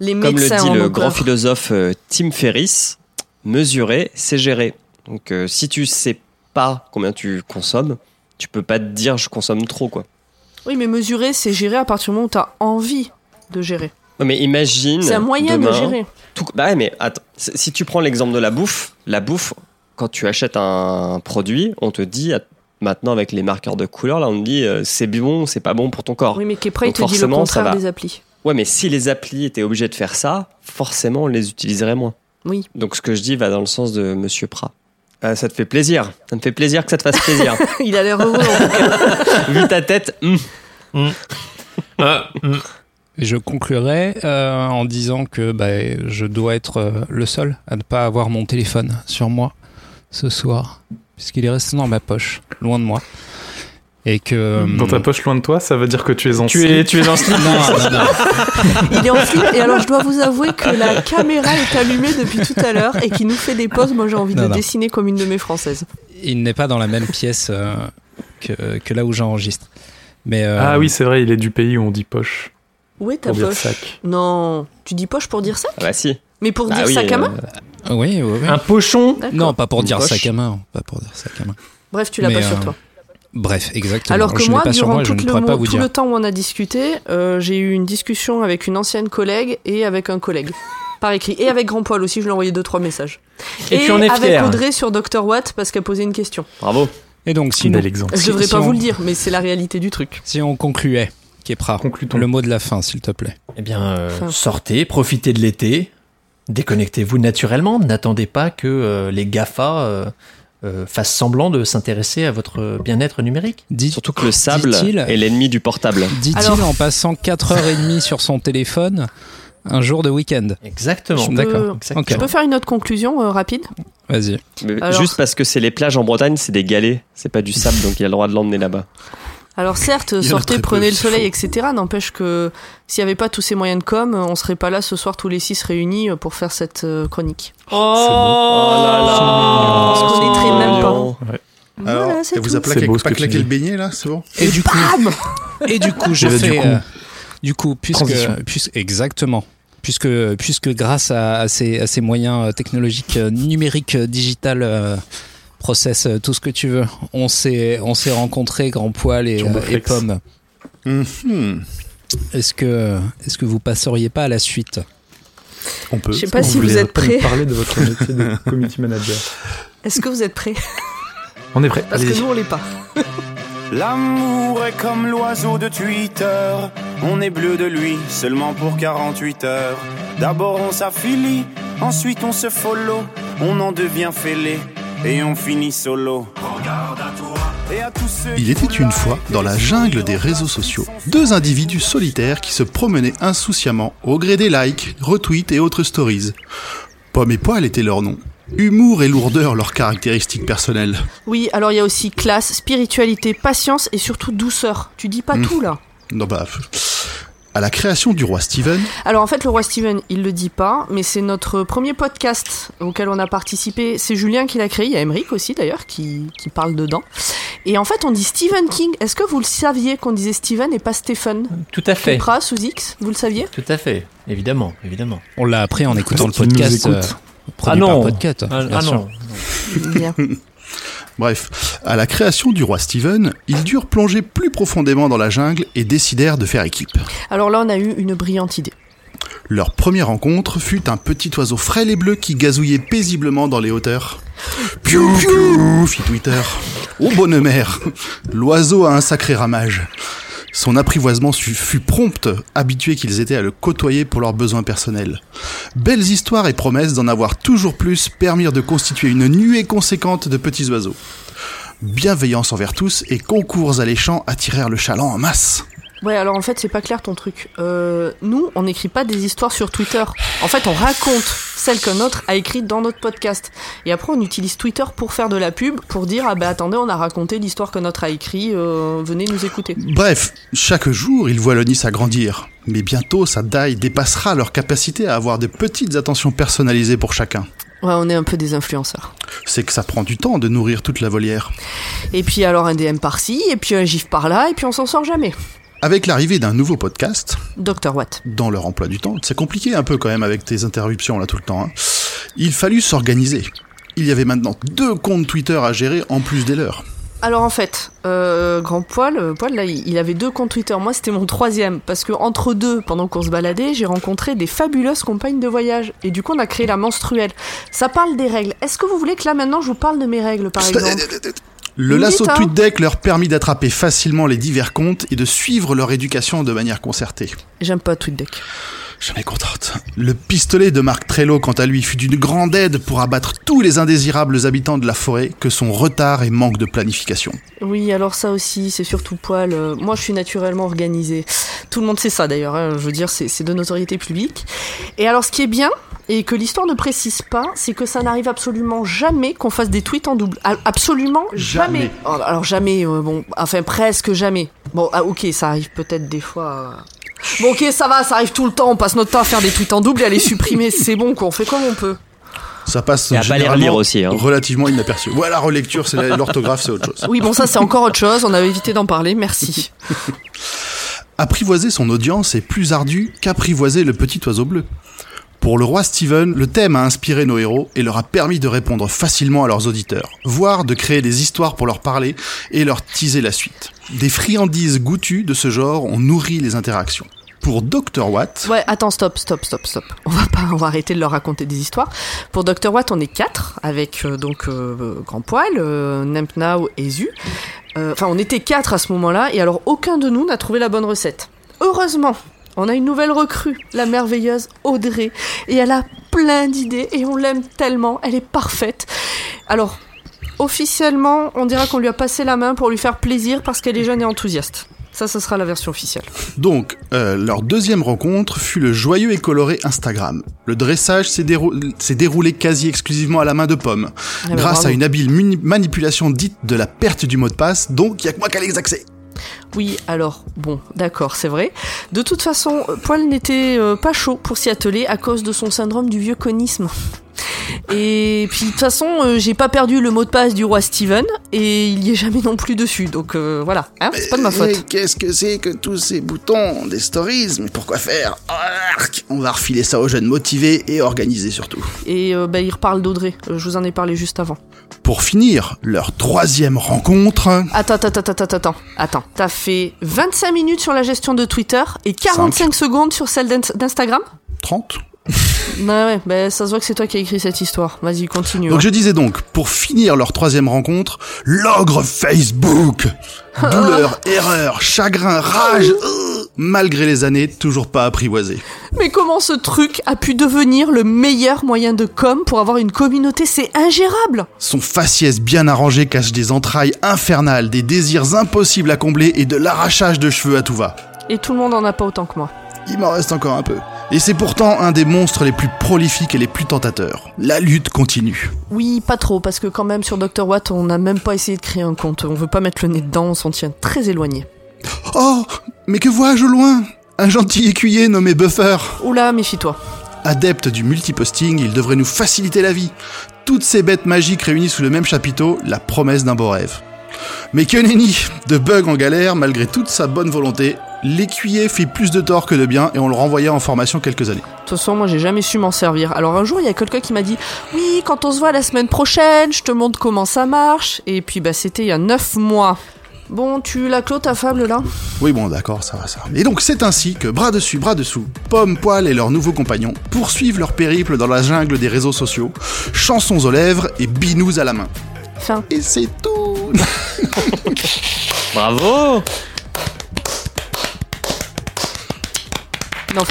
Les Comme le dit le grand peur. philosophe euh, Tim Ferriss, mesurer, c'est gérer. Donc euh, si tu sais pas combien tu consommes, Tu peux pas te dire je consomme trop, quoi. Oui, mais mesurer, c'est gérer à partir du moment où tu as envie de gérer. Ouais, mais imagine. C'est un moyen de gérer. tout- Bah ouais, mais attends, si tu prends l'exemple de la bouffe, la bouffe, quand tu achètes un produit, on te dit, maintenant avec les marqueurs de couleur, là, on te dit euh, c'est bon, c'est pas bon pour ton corps. Oui, mais Kepra, il te dit le contraire des applis. Ouais, mais si les applis étaient obligés de faire ça, forcément, on les utiliserait moins. Oui. Donc ce que je dis va dans le sens de Monsieur Prat. Euh, ça te fait plaisir. Ça me fait plaisir que ça te fasse plaisir. *laughs* il a l'air heureux. en tout cas. *laughs* Vu ta tête, hum. Ah, mm. Et je conclurai euh, en disant que bah, je dois être euh, le seul à ne pas avoir mon téléphone sur moi ce soir, puisqu'il est resté dans ma poche, loin de moi. Et que. Dans ta poche loin de toi, ça veut dire que tu es en Tu es, tu es en slip. *laughs* Non, non, non. Il est en slip. Et alors, je dois vous avouer que la caméra est allumée depuis tout à l'heure et qu'il nous fait des pauses. Moi, j'ai envie Non, de non. dessiner comme une de mes françaises. Il n'est pas dans la même pièce euh, que, que là où j'enregistre. Mais, euh, Ah oui, c'est vrai, il est du pays où on dit poche Où est ta pour dire poche sac. Non, tu dis poche pour dire sac Ah bah si. Mais pour Bah dire oui, sac à euh, main Oui, oui, oui. Un pochon. Non, pas pour dire sac à main. Pas pour dire sac à main. Bref, tu l'as pas sur euh, toi. Bref, exactement. Alors que je moi, durant moi, tout, le, pas tout le temps où on a discuté, euh, j'ai eu une discussion avec une ancienne collègue et avec un collègue. Par écrit. Et avec Grand Poil aussi, je lui ai envoyé deux, trois messages. Et tu en es avec. Audrey sur Dr. Watt parce qu'elle posait une question. Bravo. Et donc, C'est si, un nous- bel exemple. Je devrais si pas vous le dire, mais c'est la réalité du truc. si on concluait, Kepra, Conclut-on. le mot de la fin, s'il te plaît. Eh bien, euh, sortez, profitez de l'été, déconnectez-vous naturellement. N'attendez pas que euh, les GAFA euh, euh, fassent semblant de s'intéresser à votre bien-être numérique. Dit- Surtout que le sable est l'ennemi du portable. Dit-il Alors- en passant 4h30 sur son téléphone un jour de week-end. Exactement. Je peux-. Je peux faire une autre conclusion euh, rapide? Vas-y. Juste parce que c'est les plages en Bretagne, c'est des galets, c'est pas du sable, donc il a le droit de l'emmener là-bas. Alors certes, sortez, prenez le soleil, faux. etc. N'empêche que s'il n'y avait pas tous ces moyens de com, on serait pas là ce soir tous les six réunis euh, pour faire cette euh, chronique. Oh, là là. On se connaîtrait même pas. Ouais. Alors, Voilà, elle vous tout. a plaqué, C'est beau ce pas claqué le beignet là, c'est bon Et du coup, et du coup, je là, du fais. coup. euh, du coup, puisque, puisque exactement, puisque puisque grâce à, à ces, à ces moyens technologiques numériques, digital, euh, process, euh, tout ce que tu veux, on s'est on s'est rencontrés, grand poil et, euh, et pomme. Mhm. Est-ce que est-ce que vous passeriez pas à la suite? On peut. Je sais pas si vous êtes prêts. parler de votre métier de *laughs* community manager. Est-ce que vous êtes prêts? On est prêt. Parce que nous on l'est pas. L'amour est comme l'oiseau de Twitter. On est bleu de lui seulement pour 48 heures. D'abord on s'affilie, ensuite on se follow. On en devient fêlé et on finit solo. Et à tous ceux Il était une fois, dans la jungle des réseaux sociaux, deux individus solitaires qui se promenaient insouciamment au gré des likes, retweets et autres stories. Pomme et poil étaient leurs noms. Humour et lourdeur leurs caractéristiques personnelles. Oui, alors il y a aussi classe, spiritualité, patience et surtout douceur. Tu dis pas Mm. tout là. Non bah, à la création du roi Steven, Alors en fait, le roi Steven, il le dit pas, mais c'est notre premier podcast auquel on a participé. C'est Julien qui l'a créé, il y a Emmerich aussi d'ailleurs qui, qui parle dedans. Et en fait, on dit Stephen King. Est-ce que vous le saviez qu'on disait Stephen et pas Stephen Tout à fait. Kepra sous X, vous le saviez? Tout à fait. Évidemment, évidemment. On l'a appris en écoutant le podcast. écoute. euh, produit Ah non. podcast. Ah, bien ah sûr. non. Bien. *laughs* bref, à la création du roi Steven, ils durent plonger plus profondément dans la jungle et décidèrent de faire équipe. Alors là, on a eu une brillante idée. Leur première rencontre fut un petit oiseau frêle et bleu qui gazouillait paisiblement dans les hauteurs. Piou piou, fit Twitter. Ô bonne mère, l'oiseau a un sacré ramage. Son apprivoisement fut, prompt, habitués qu'ils étaient à le côtoyer pour leurs besoins personnels. Belles histoires et promesses d'en avoir toujours plus permirent de constituer une nuée conséquente de petits oiseaux. Bienveillance envers tous et concours alléchants attirèrent le chaland en masse. Ouais, alors en fait, c'est pas clair ton truc. Euh, nous, on n'écrit pas des histoires sur Twitter. En fait, on raconte celles qu'un autre a écrites dans notre podcast. Et après, on utilise Twitter pour faire de la pub, pour dire ah ben attendez, on a raconté l'histoire que notre a écrit, euh, venez nous écouter. Bref, chaque jour, ils voient le nid s'agrandir. Mais bientôt, sa taille dépassera leur capacité à avoir de petites attentions personnalisées pour chacun. Ouais, on est un peu des influenceurs. C'est que ça prend du temps de nourrir toute la volière. Et puis alors un DM par-ci, et puis un gif par-là, et puis on s'en sort jamais. Avec l'arrivée d'un nouveau podcast, Dr Watt. dans leur emploi du temps, c'est compliqué un peu quand même avec tes interruptions là tout le temps, hein. il fallut s'organiser. Il y avait maintenant deux comptes Twitter à gérer en plus des leurs. Alors en fait, euh, Grand Poil, euh, Poil là, il il avait deux comptes Twitter. Moi, c'était mon troisième parce que entre deux, pendant qu'on se baladait, j'ai rencontré des fabuleuses compagnes de voyage et du coup, on a créé la menstruelle. Ça parle des règles. Est-ce que vous voulez que là maintenant, je vous parle de mes règles, par exemple? Le lasso hein. TweetDeck leur permis d'attraper facilement les divers comptes et de suivre leur éducation de manière concertée. J'aime pas TweetDeck. Jamais contente. Le pistolet de Marc Trello, quant à lui, fut d'une grande aide pour abattre tous les indésirables habitants de la forêt que son retard et manque de planification. Oui, alors ça aussi, c'est surtout Poil. Euh, moi, je suis naturellement organisée. Tout le monde sait ça d'ailleurs. hein. Je veux dire, c'est de notoriété publique. Et alors, ce qui est bien, et que l'histoire ne précise pas, c'est que ça n'arrive absolument jamais qu'on fasse des tweets en double. A- Absolument jamais. Jamais. Oh, Alors jamais, euh, bon, enfin presque jamais. Bon, ah, ok, ça arrive peut-être des fois. Bon, ok, ça va, ça arrive tout le temps. On passe notre temps à faire des tweets en double et à les supprimer. *laughs* C'est bon, quoi. On fait comme on peut. Ça passe Et pas généralement relire aussi, hein. relativement inaperçu. Voilà, la relecture, c'est l'orthographe, c'est autre chose. Oui, bon, ça c'est encore autre chose. On avait évité d'en parler. Merci. Apprivoiser son audience est plus ardu qu'apprivoiser le petit oiseau bleu. Pour le roi Steven, le thème a inspiré nos héros et leur a permis de répondre facilement à leurs auditeurs, voire de créer des histoires pour leur parler et leur teaser la suite. Des friandises goûtues de ce genre ont nourri les interactions. Pour Dr. Watt, Ouais, attends, stop, stop, stop, stop. On va pas, on va arrêter de leur raconter des histoires. Pour Dr Watt, on est quatre avec euh, donc euh, Grand Poil, euh, Nempnau et Zu. Euh, Enfin, on était quatre à ce moment-là, et alors aucun de nous n'a trouvé la bonne recette. Heureusement, on a une nouvelle recrue, la merveilleuse Audrey, et elle a plein d'idées et on l'aime tellement, elle est parfaite. Alors, officiellement, on dira qu'on lui a passé la main pour lui faire plaisir parce qu'elle est jeune et enthousiaste. Ça, ce sera la version officielle. donc, euh, leur deuxième rencontre fut le joyeux et coloré Instagram. Le dressage s'est dérou- s'est déroulé quasi exclusivement à la main de Pomme, Ah bah, grâce bravo. à une habile manipulation dite de la perte du mot de passe, donc y a que moi qui les accès. Oui, alors, bon, d'accord, c'est vrai. De toute façon, Poil n'était euh, pas chaud pour s'y atteler à cause de son syndrome du vieux conisme. Et puis, de toute façon, euh, j'ai pas perdu le mot de passe du roi Steven, et il y est jamais non plus dessus, donc euh, voilà, hein, c'est pas de ma faute. qu'est-ce que c'est que tous ces boutons, des stories Mais pourquoi faire? Arc! On va refiler ça aux jeunes motivés et organisés surtout. Et euh, bah, il reparle d'Audrey, je vous en ai parlé juste avant. Pour finir, leur troisième rencontre... Attends, attends, attends, attends, attends, attends. T'as fait 25 minutes sur la gestion de Twitter et 45 secondes sur celle d'Ins- d'Instagram? 30 *laughs* Bah ouais, bah ça se voit que c'est toi qui as écrit cette histoire. Vas-y, continue. Donc hein. je disais donc, pour finir leur troisième rencontre, l'ogre Facebook *laughs* Douleur, erreur, chagrin, rage, euh, malgré les années, toujours pas apprivoisé. Mais comment ce truc a pu devenir le meilleur moyen de com pour avoir une communauté C'est ingérable? Son faciès bien arrangé cache des entrailles infernales, des désirs impossibles à combler et de l'arrachage de cheveux à tout va. Et tout le monde en a pas autant que moi. Il m'en reste encore un peu. Et c'est pourtant un des monstres les plus prolifiques et les plus tentateurs. La lutte continue. Oui, pas trop, parce que quand même sur Dr. Watt, on n'a même pas essayé de créer un compte. On veut pas mettre le nez dedans, on s'en tient très éloigné. Oh, mais que vois-je au loin? Un gentil écuyer nommé Buffer. Oula, méfie-toi. Adepte du multiposting, il devrait nous faciliter la vie. Toutes ces bêtes magiques réunies sous le même chapiteau, la promesse d'un beau rêve. Mais que nenni De bug en galère, malgré toute sa bonne volonté, l'écuyer fait plus de tort que de bien et on le renvoya en formation quelques années. De toute façon, moi j'ai jamais su m'en servir. Alors un jour, il y a quelqu'un qui m'a dit Oui, quand on se voit la semaine prochaine, je te montre comment ça marche. Et puis bah c'était il y a 9 mois. Bon, tu la clos ta fable là Oui bon d'accord, ça va ça. Et donc c'est ainsi que bras dessus, bras dessous, Pomme, Poil et leurs nouveaux compagnons poursuivent leur périple dans la jungle des réseaux sociaux, chansons aux lèvres et binous à la main. Fin. Et c'est tout *laughs* Bravo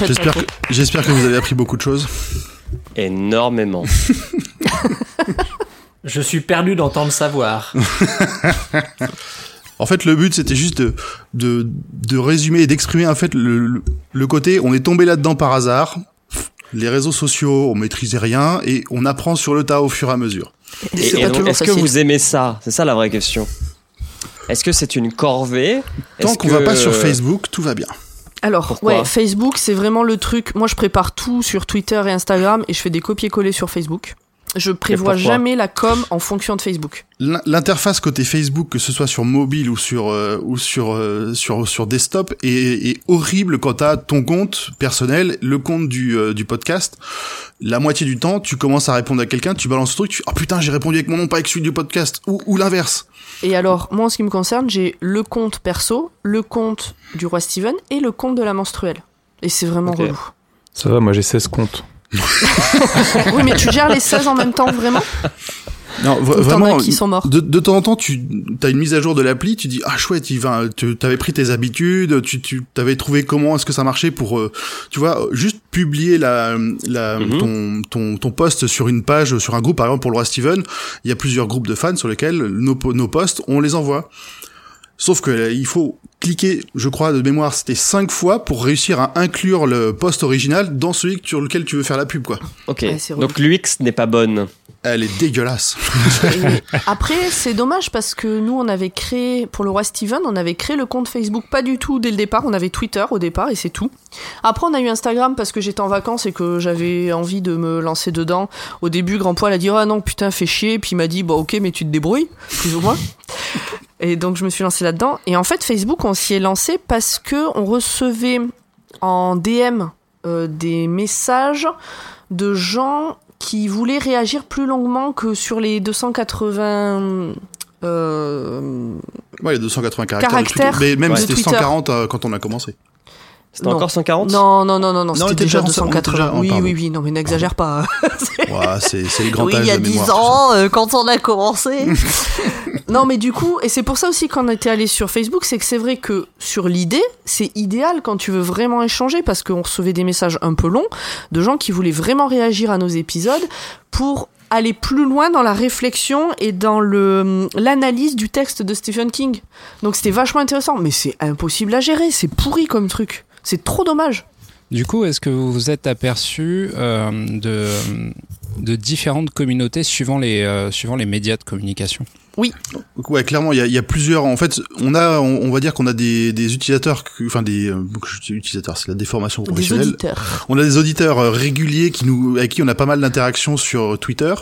J'espère que, trop. j'espère que vous avez appris beaucoup de choses. Énormément. *laughs* Je suis perdu dans tant de savoir. *laughs* En fait, le but, c'était juste de, de, de résumer et d'exprimer, en fait, le, le, côté, on est tombé là-dedans par hasard. Les réseaux sociaux, on maîtrisait rien et on apprend sur le tas au fur et à mesure. Et Et- c'est et pas donc, toujours Est-ce que vous aimez ça? C'est ça la vraie question. Est-ce que c'est une corvée? Tant Est-ce qu'on que- va pas sur Facebook, tout va bien. Alors, Pourquoi ouais, Facebook, c'est vraiment le truc. Moi, je prépare tout sur Twitter et Instagram et je fais des copier-coller sur Facebook. Je prévois jamais la com en fonction de Facebook. L'in- L'interface côté Facebook, que ce soit sur mobile ou sur euh, ou sur euh, sur sur desktop, est, est horrible quand t'as ton compte personnel, le compte du euh, du podcast. La moitié du temps, tu commences à répondre à quelqu'un, tu balances le truc, tu oh putain j'ai répondu avec mon nom, pas avec celui du podcast, ou ou l'inverse. Et alors, moi, en ce qui me concerne, j'ai le compte perso, le compte du roi Steven et le compte de la menstruelle. Et c'est vraiment Ok. relou. Ça va, moi j'ai 16 comptes. *laughs* oui, mais tu gères les 16 en même temps, vraiment? Non, vraiment. qui sont morts De, de temps en temps, tu as une mise à jour de l'appli, tu dis ah chouette, il va, tu avais pris tes habitudes, tu tu t'avais trouvé comment est-ce que ça marchait pour, euh, tu vois, juste publier la, la Mhm. ton ton ton post sur une page, sur un groupe par exemple pour le roi Steven, il y a plusieurs groupes de fans sur lesquels nos nos posts, on les envoie. Sauf que euh, il faut cliquer, je crois de mémoire, c'était cinq fois pour réussir à inclure le post original dans celui sur lequel tu veux faire la pub quoi. Ok. Donc l'UX n'est pas bonne. Elle est dégueulasse. *laughs* Après, c'est dommage parce que nous, on avait créé, pour le roi Steven, on avait créé le compte Facebook pas du tout dès le départ. On avait Twitter au départ et c'est tout. Après, on a eu Instagram parce que j'étais en vacances et que j'avais envie de me lancer dedans. Au début, Grand Poil a dit Ah non, putain, fais chier. Puis il m'a dit Bon, ok, mais tu te débrouilles, plus ou moins. Et donc, je me suis lancée là-dedans. Et en fait, Facebook, on s'y est lancé parce que on recevait en DM euh, des messages de gens qui voulaient réagir plus longuement que sur les 280 euh, Ouais, les 280 caractères. Caractères. Mais même de c'était Twitter. 140 euh, quand on a commencé. C'était encore 140 Non, non, non, non, non, on c'était était déjà déjà en- on était 280. déjà en- oui, oui, oui, non, mais n'exagère pas. *laughs* C'est c'est le grand oui, âge il y a de 10 mémoire. tout ça. ans, euh, quand on a commencé. *laughs* *laughs* non, mais du coup, et c'est pour ça aussi qu'on était allé sur Facebook, c'est que c'est vrai que sur l'idée, c'est idéal quand tu veux vraiment échanger, parce qu'on recevait des messages un peu longs de gens qui voulaient vraiment réagir à nos épisodes pour aller plus loin dans la réflexion et dans le l'analyse du texte de Stephen King. Donc c'était vachement intéressant, mais c'est impossible à gérer, c'est pourri comme truc. C'est trop dommage. Du coup, est-ce que vous vous êtes aperçu euh, de, de différentes communautés suivant les, euh, suivant les médias de communication? Donc, Ouais, clairement, il y a, il y a plusieurs. En fait, on a, on, on va dire qu'on a des, des utilisateurs, que- enfin des euh, utilisateurs, c'est la déformation Des professionnelle. auditeurs. On a des auditeurs réguliers qui nous, avec qui on a pas mal d'interactions sur Twitter.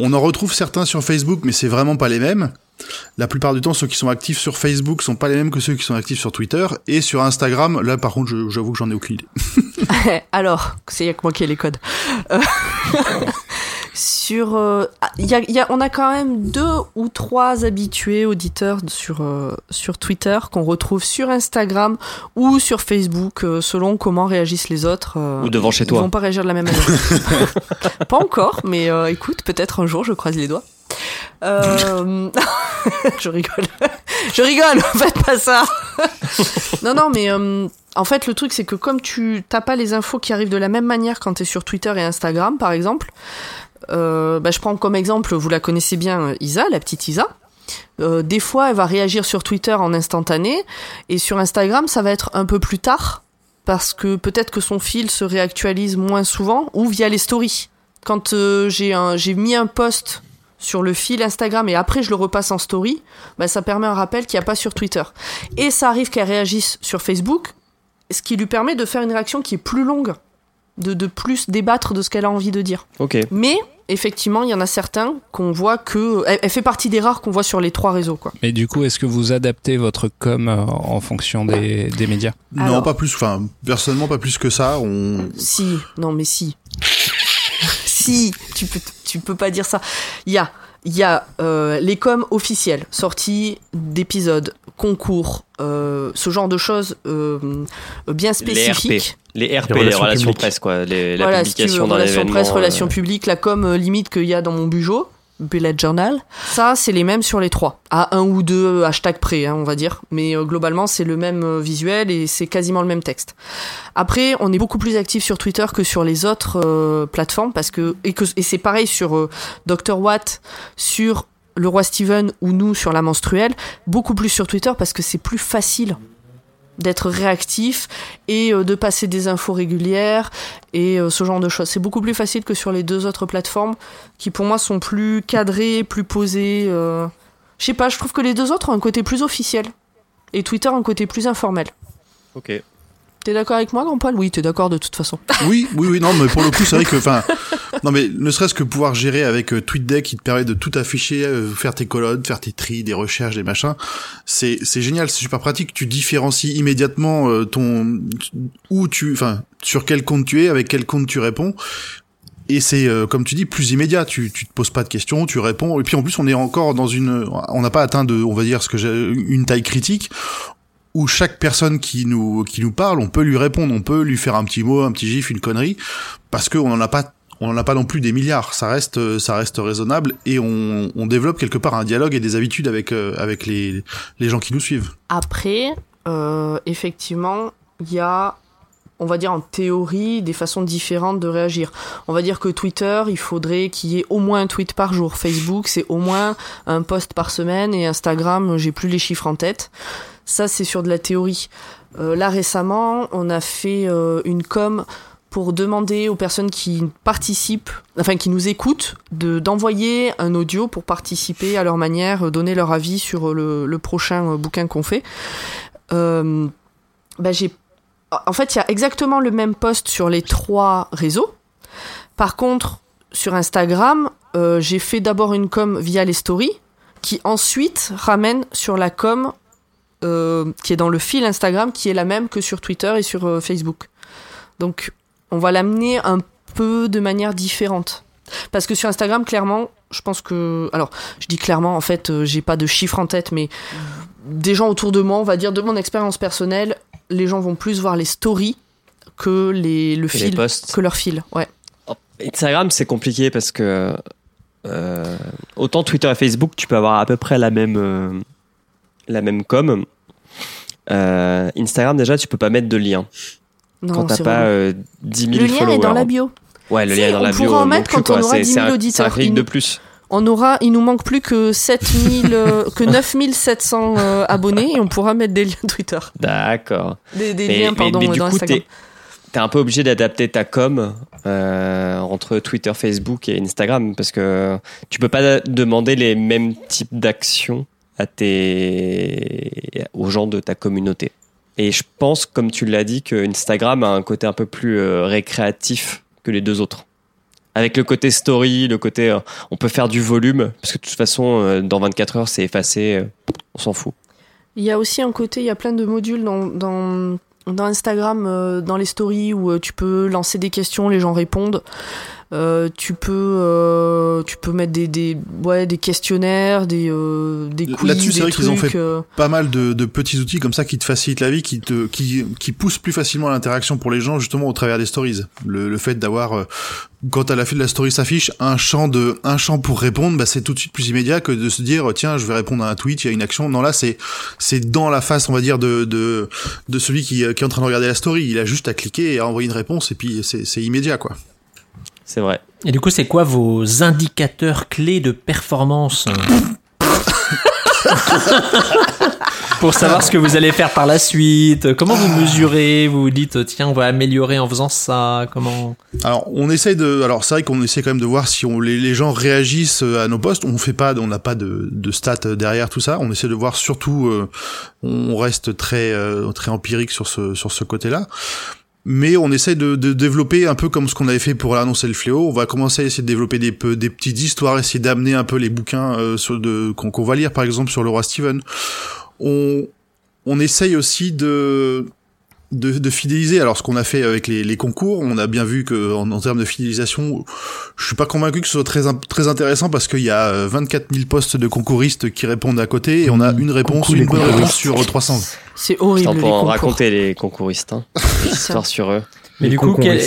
On en retrouve certains sur Facebook, mais c'est vraiment pas les mêmes. La plupart du temps, ceux qui sont actifs sur Facebook sont pas les mêmes que ceux qui sont actifs sur Twitter. Et sur Instagram, là, par contre, j'avoue que j'en ai aucune idée. *laughs* *laughs* Alors, c'est que moi qui ai les codes. Euh, *laughs* sur, euh, ah, y a, y a- on a quand même deux ou trois habitués auditeurs sur euh, sur Twitter qu'on retrouve sur Instagram ou sur Facebook, euh, selon comment réagissent les autres. euh, Ou devant chez Ils toi. vont pas réagir de la même manière. pas encore, mais euh, écoute, peut-être un jour, je croise les doigts. Euh, *laughs* je rigole. je rigole, faites pas ça. *laughs* non, non, mais euh, en fait, le truc, c'est que comme tu t'as pas les infos qui arrivent de la même manière quand t'es sur Twitter et Instagram, par exemple, euh, bah, je prends comme exemple, vous la connaissez bien, Isa, la petite Isa. Des fois, elle va réagir sur Twitter en instantané, et sur Instagram, ça va être un peu plus tard, parce que peut-être que son fil se réactualise moins souvent, ou via les stories. Quand j'ai mis un post sur le fil Instagram et après je le repasse en story, bah, ça permet un rappel qu'il n'y a pas sur Twitter. Et ça arrive qu'elle réagisse sur Facebook, ce qui lui permet de faire une réaction qui est plus longue, de, de plus débattre de ce qu'elle a envie de dire. Ok. Mais effectivement, il y en a certains qu'on voit que. Elle, elle fait partie des rares qu'on voit sur les trois réseaux, quoi. Mais du coup, est-ce que vous adaptez votre com euh, en fonction des, des médias? Non, Alors. pas plus. Enfin, personnellement, pas plus que ça. On, Si, non, mais si. *laughs* si, tu peux, tu peux pas dire ça. Il y a, il y a euh, les coms officiels, sorties d'épisodes, concours, euh, ce genre de choses euh, bien Les RP. spécifiques. Les RP, Les les relations relations presse, quoi. Les, la voilà, si tu veux, publication dans relations presse, euh, relations publiques, la com euh, limite qu'il y a dans mon bureau, bullet journal. Ça, c'est les mêmes sur les trois, à un ou deux hashtags près, hein, on va dire. Mais euh, globalement, c'est le même euh, visuel et c'est quasiment le même texte. Après, on est beaucoup plus actif sur Twitter que sur les autres euh, plateformes parce que et et c'est pareil sur euh, Dr Watt, sur le roi Steven ou nous sur la menstruelle, beaucoup plus sur Twitter parce que c'est plus facile d'être réactif et euh, de passer des infos régulières et euh, ce genre de choses. C'est beaucoup plus facile que sur les deux autres plateformes qui pour moi sont plus cadrées, plus posées. euh. Je sais pas, je trouve que les deux autres ont un côté plus officiel et Twitter un côté plus informel. Ok. T'es d'accord avec moi, grand Paul Oui, t'es d'accord de toute façon. *laughs* Oui, oui, oui, non, mais pour le coup, c'est vrai que, enfin, non mais ne serait-ce que pouvoir gérer avec euh, TweetDeck qui te permet de tout afficher, euh, faire tes colonnes, faire tes tris, des recherches, des machins, c'est c'est génial, c'est super pratique. Tu différencies immédiatement euh, ton où tu, enfin sur quel compte tu es, avec quel compte tu réponds. Et c'est euh, comme tu dis plus immédiat. Tu tu te poses pas de questions, tu réponds. Et puis en plus on est encore dans une, on n'a pas atteint de, on va dire ce que j'ai une taille critique où chaque personne qui nous qui nous parle, on peut lui répondre, on peut lui faire un petit mot, un petit gif, une connerie, parce qu'on n'en a pas on n'en a pas non plus des milliards. Ça reste ça reste raisonnable et on, on développe quelque part un dialogue et des habitudes avec euh, avec les les gens qui nous suivent. Après, euh, effectivement, il y a, on va dire en théorie, des façons différentes de réagir. On va dire que Twitter, il faudrait qu'il y ait au moins un tweet par jour. Facebook, c'est au moins un post par semaine et Instagram, j'ai plus les chiffres en tête. Ça, c'est sur de la théorie. Euh, là, récemment, on a fait euh, une com pour demander aux personnes qui participent, enfin qui nous écoutent, de d'envoyer un audio pour participer à leur manière, euh, donner leur avis sur le, prochain bouquin qu'on fait. Bah, j'ai, en fait, il y a exactement le même post sur les trois réseaux. Par contre, sur Instagram, euh, j'ai fait d'abord une com via les stories, qui ensuite ramène sur la com euh, qui est dans le fil Instagram, qui est la même que sur Twitter et sur euh, Facebook. Donc, on va l'amener un peu de manière différente. Parce que sur Instagram, clairement, je pense que. Alors, je dis clairement, en fait, j'ai pas de chiffres en tête, mais des gens autour de moi, on va dire de mon expérience personnelle, les gens vont plus voir les stories que les, le fil, que leur fil. Ouais. Instagram, c'est compliqué parce que euh, autant Twitter et Facebook, tu peux avoir à peu près la même euh, la même com. Euh, Instagram, déjà, tu peux pas mettre de lien Non, quand t'as pas relou. euh, 10 000 Le lien followers. est dans la bio. Ouais, le Si, lien est dans on la bio. pourra en mettre quand on aura C'est- 10 000 c'est un- C'est un auditeurs. clic de plus. On aura, il nous manque plus que 7000, euh, que *laughs* 9700 euh, abonnés et on pourra mettre des liens Twitter. D'accord. Des, des Mais- liens, mais- pardon, mais du dans coup, Instagram. t'es t'es un peu obligé d'adapter ta com euh, entre Twitter, Facebook et Instagram parce que tu peux pas demander les mêmes types d'actions à tes aux gens de ta communauté. Et je pense, comme tu l'as dit, que Instagram a un côté un peu plus euh, récréatif que les deux autres. Avec le côté story, le côté euh, on peut faire du volume parce que de toute façon euh, dans 24 heures c'est effacé, euh, on s'en fout. Il y a aussi un côté, il y a plein de modules dans, Instagram, euh, dans les stories où tu peux lancer des questions, les gens répondent. Euh, tu peux euh, tu peux mettre des, des ouais des questionnaires des euh, des quiz Là-dessus, c'est vrai qu'ils ont fait pas mal de, de petits outils comme ça qui te facilitent la vie, qui te qui qui poussent plus facilement l'interaction pour les gens justement au travers des stories. Le, le fait d'avoir quand à la fin de la story s'affiche un champ de un champ pour répondre, bah c'est tout de suite plus immédiat que de se dire tiens je vais répondre à un tweet, il y a une action. Non là c'est c'est dans la face on va dire de de de celui qui, qui est en train de regarder la story. Il a juste à cliquer et à envoyer une réponse et puis c'est c'est immédiat quoi. C'est vrai. Et du coup, c'est quoi vos indicateurs clés de performance *laughs* Pour savoir ce que vous allez faire par la suite, comment vous mesurez, vous vous dites tiens on va améliorer en faisant ça, comment? Alors, on essaye de. Alors, c'est vrai qu'on essaie quand même de voir si on, les, les gens réagissent euh, à nos posts. On fait pas, on n'a pas de, de stats derrière tout ça. On essaie de voir surtout. euh, on reste très euh, très empirique sur ce sur ce côté-là. Mais on essaie de, développer un peu comme ce qu'on avait fait pour annoncer le fléau. On va commencer à essayer de développer des, des petites histoires, essayer d'amener un peu les bouquins euh, qu'on va lire, par exemple, sur le roi Steven. On, on essaye aussi de, de, de fidéliser. Alors, ce qu'on a fait avec les, les concours, on a bien vu que en, en termes de fidélisation, je suis pas convaincu que ce soit très, très intéressant parce qu'il y a euh, 24 000 postes de concouristes qui répondent à côté et on a une réponse, Coucou les une bonne réponse sur 300. c'est horrible on en concours. raconter les concouristes. Hein. *laughs* Histoire sur eux. Mais Les du coup, quel-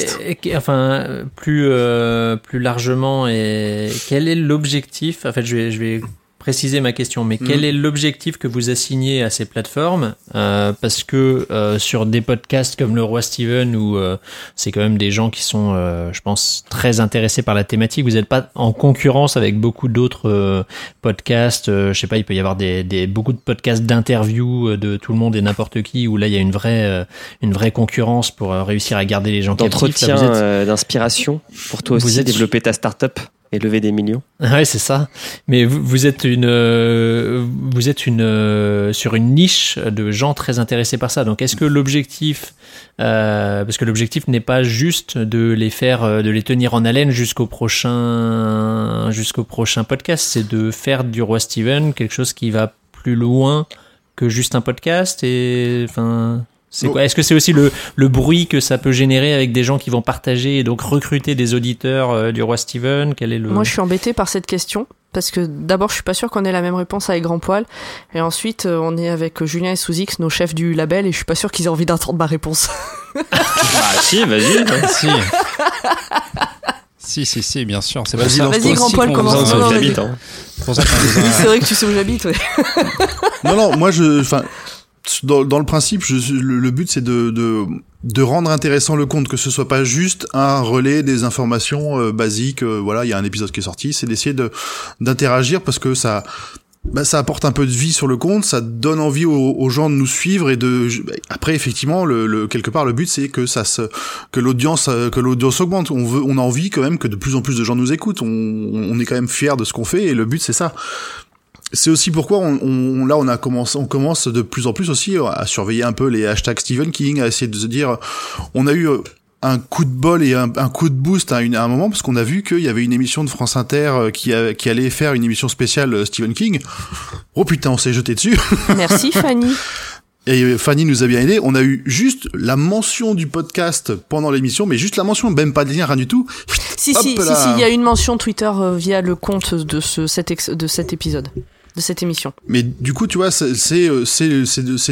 enfin, euh, plus euh, plus largement, et quel est l'objectif? En fait, je vais je vais préciser ma question, mais quel Mhm. est l'objectif que vous assignez à ces plateformes? Euh, Parce que euh, sur des podcasts comme le Roi Steven, où euh, c'est quand même des gens qui sont, euh, je pense, très intéressés par la thématique, vous n'êtes pas en concurrence avec beaucoup d'autres euh, podcasts. euh, je sais pas, il peut y avoir des, des beaucoup de podcasts d'interviews de tout le monde et n'importe qui, où là il y a une vraie une vraie concurrence pour réussir à garder les gens captifs. D'entretien êtes- d'inspiration pour toi Vous aussi êtes- développer ta startup? Et lever des millions. *laughs* Ouais, c'est ça. Mais vous, êtes une, euh, vous êtes une euh, sur une niche de gens très intéressés par ça. Donc, est-ce que l'objectif, euh, parce que l'objectif n'est pas juste de les faire, euh, de les tenir en haleine jusqu'au prochain, jusqu'au prochain podcast, c'est de faire du roi Steven quelque chose qui va plus loin que juste un podcast et enfin. C'est quoi? Est-ce que c'est aussi le, le bruit que ça peut générer avec des gens qui vont partager et donc recruter des auditeurs euh, du roi Steven? Quel est le Moi, je suis embêtée par cette question. Parce que d'abord, je suis pas sûre qu'on ait la même réponse avec Grand Poil. Et ensuite, euh, on est avec Julien et Souzix, nos chefs du label, et je suis pas sûre qu'ils aient envie d'entendre ma réponse. *laughs* Bah si, *laughs* vas-y. si. si, si, si, bien sûr. C'est Vas-y. Vas-y, Grand Poil, j'habite. Hein. ça *laughs* c'est vrai que tu sais où j'habite, ouais. Non, non, moi, je, enfin, dans, le principe, le, but, c'est de, de, rendre intéressant le compte, que ce soit pas juste un relais des informations euh, basiques. euh, voilà, il y a un épisode qui est sorti, c'est d'essayer de d'interagir parce que ça. Bah, ça apporte un peu de vie sur le compte, ça donne envie aux, gens de nous suivre et de après effectivement le, le quelque part le but c'est que ça se que l'audience euh, que l'audience augmente. On veut on a envie quand même que de plus en plus de gens nous écoutent. On, on est quand même fier de ce qu'on fait et le but c'est ça. C'est aussi pourquoi on, on- là on a commencé, on commence de plus en plus aussi à surveiller un peu les hashtags Stephen King, à essayer de se dire, on a eu euh, un coup de bol et un, un coup de boost à, une- à un moment parce qu'on a vu qu'il y avait une émission de France Inter euh, qui, a- qui allait faire une émission spéciale euh, Stephen King. Oh putain, on s'est jeté dessus. *laughs* Merci, Fanny. Et Fanny nous a bien aidé. On a eu juste la mention du podcast pendant l'émission, mais juste la mention, même pas de lien, rien du tout. Si, Hop si, si, là. si, il y a une mention Twitter via le compte de, ce, cet, ex- de cet épisode, de cette émission. Mais du coup, tu vois, c'est c'est euh,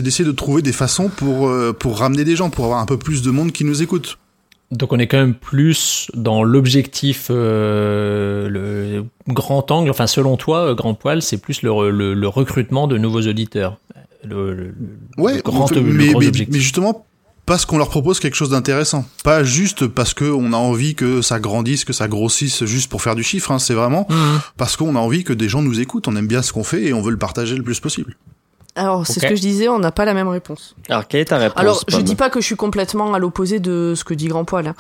d'essayer de trouver des façons pour euh, pour ramener des gens, pour avoir un peu plus de monde qui nous écoute. Donc on est quand même plus dans l'objectif, euh, le grand angle, enfin selon toi, Grand Poil, c'est plus le, le- le recrutement de nouveaux auditeurs. Le, le- grand, le mais, gros mais, objectif. mais justement parce qu'on leur propose quelque chose d'intéressant, pas juste parce que on a envie que ça grandisse, que ça grossisse juste pour faire du chiffre. Hein. C'est vraiment Mhm. parce qu'on a envie que des gens nous écoutent, on aime bien ce qu'on fait et on veut le partager le plus possible. Alors, c'est ce que je disais, on n'a pas la même réponse. Alors, quelle est ta réponse Alors, je Pomme dis pas que je suis complètement à l'opposé de ce que dit Grand Poil, hein.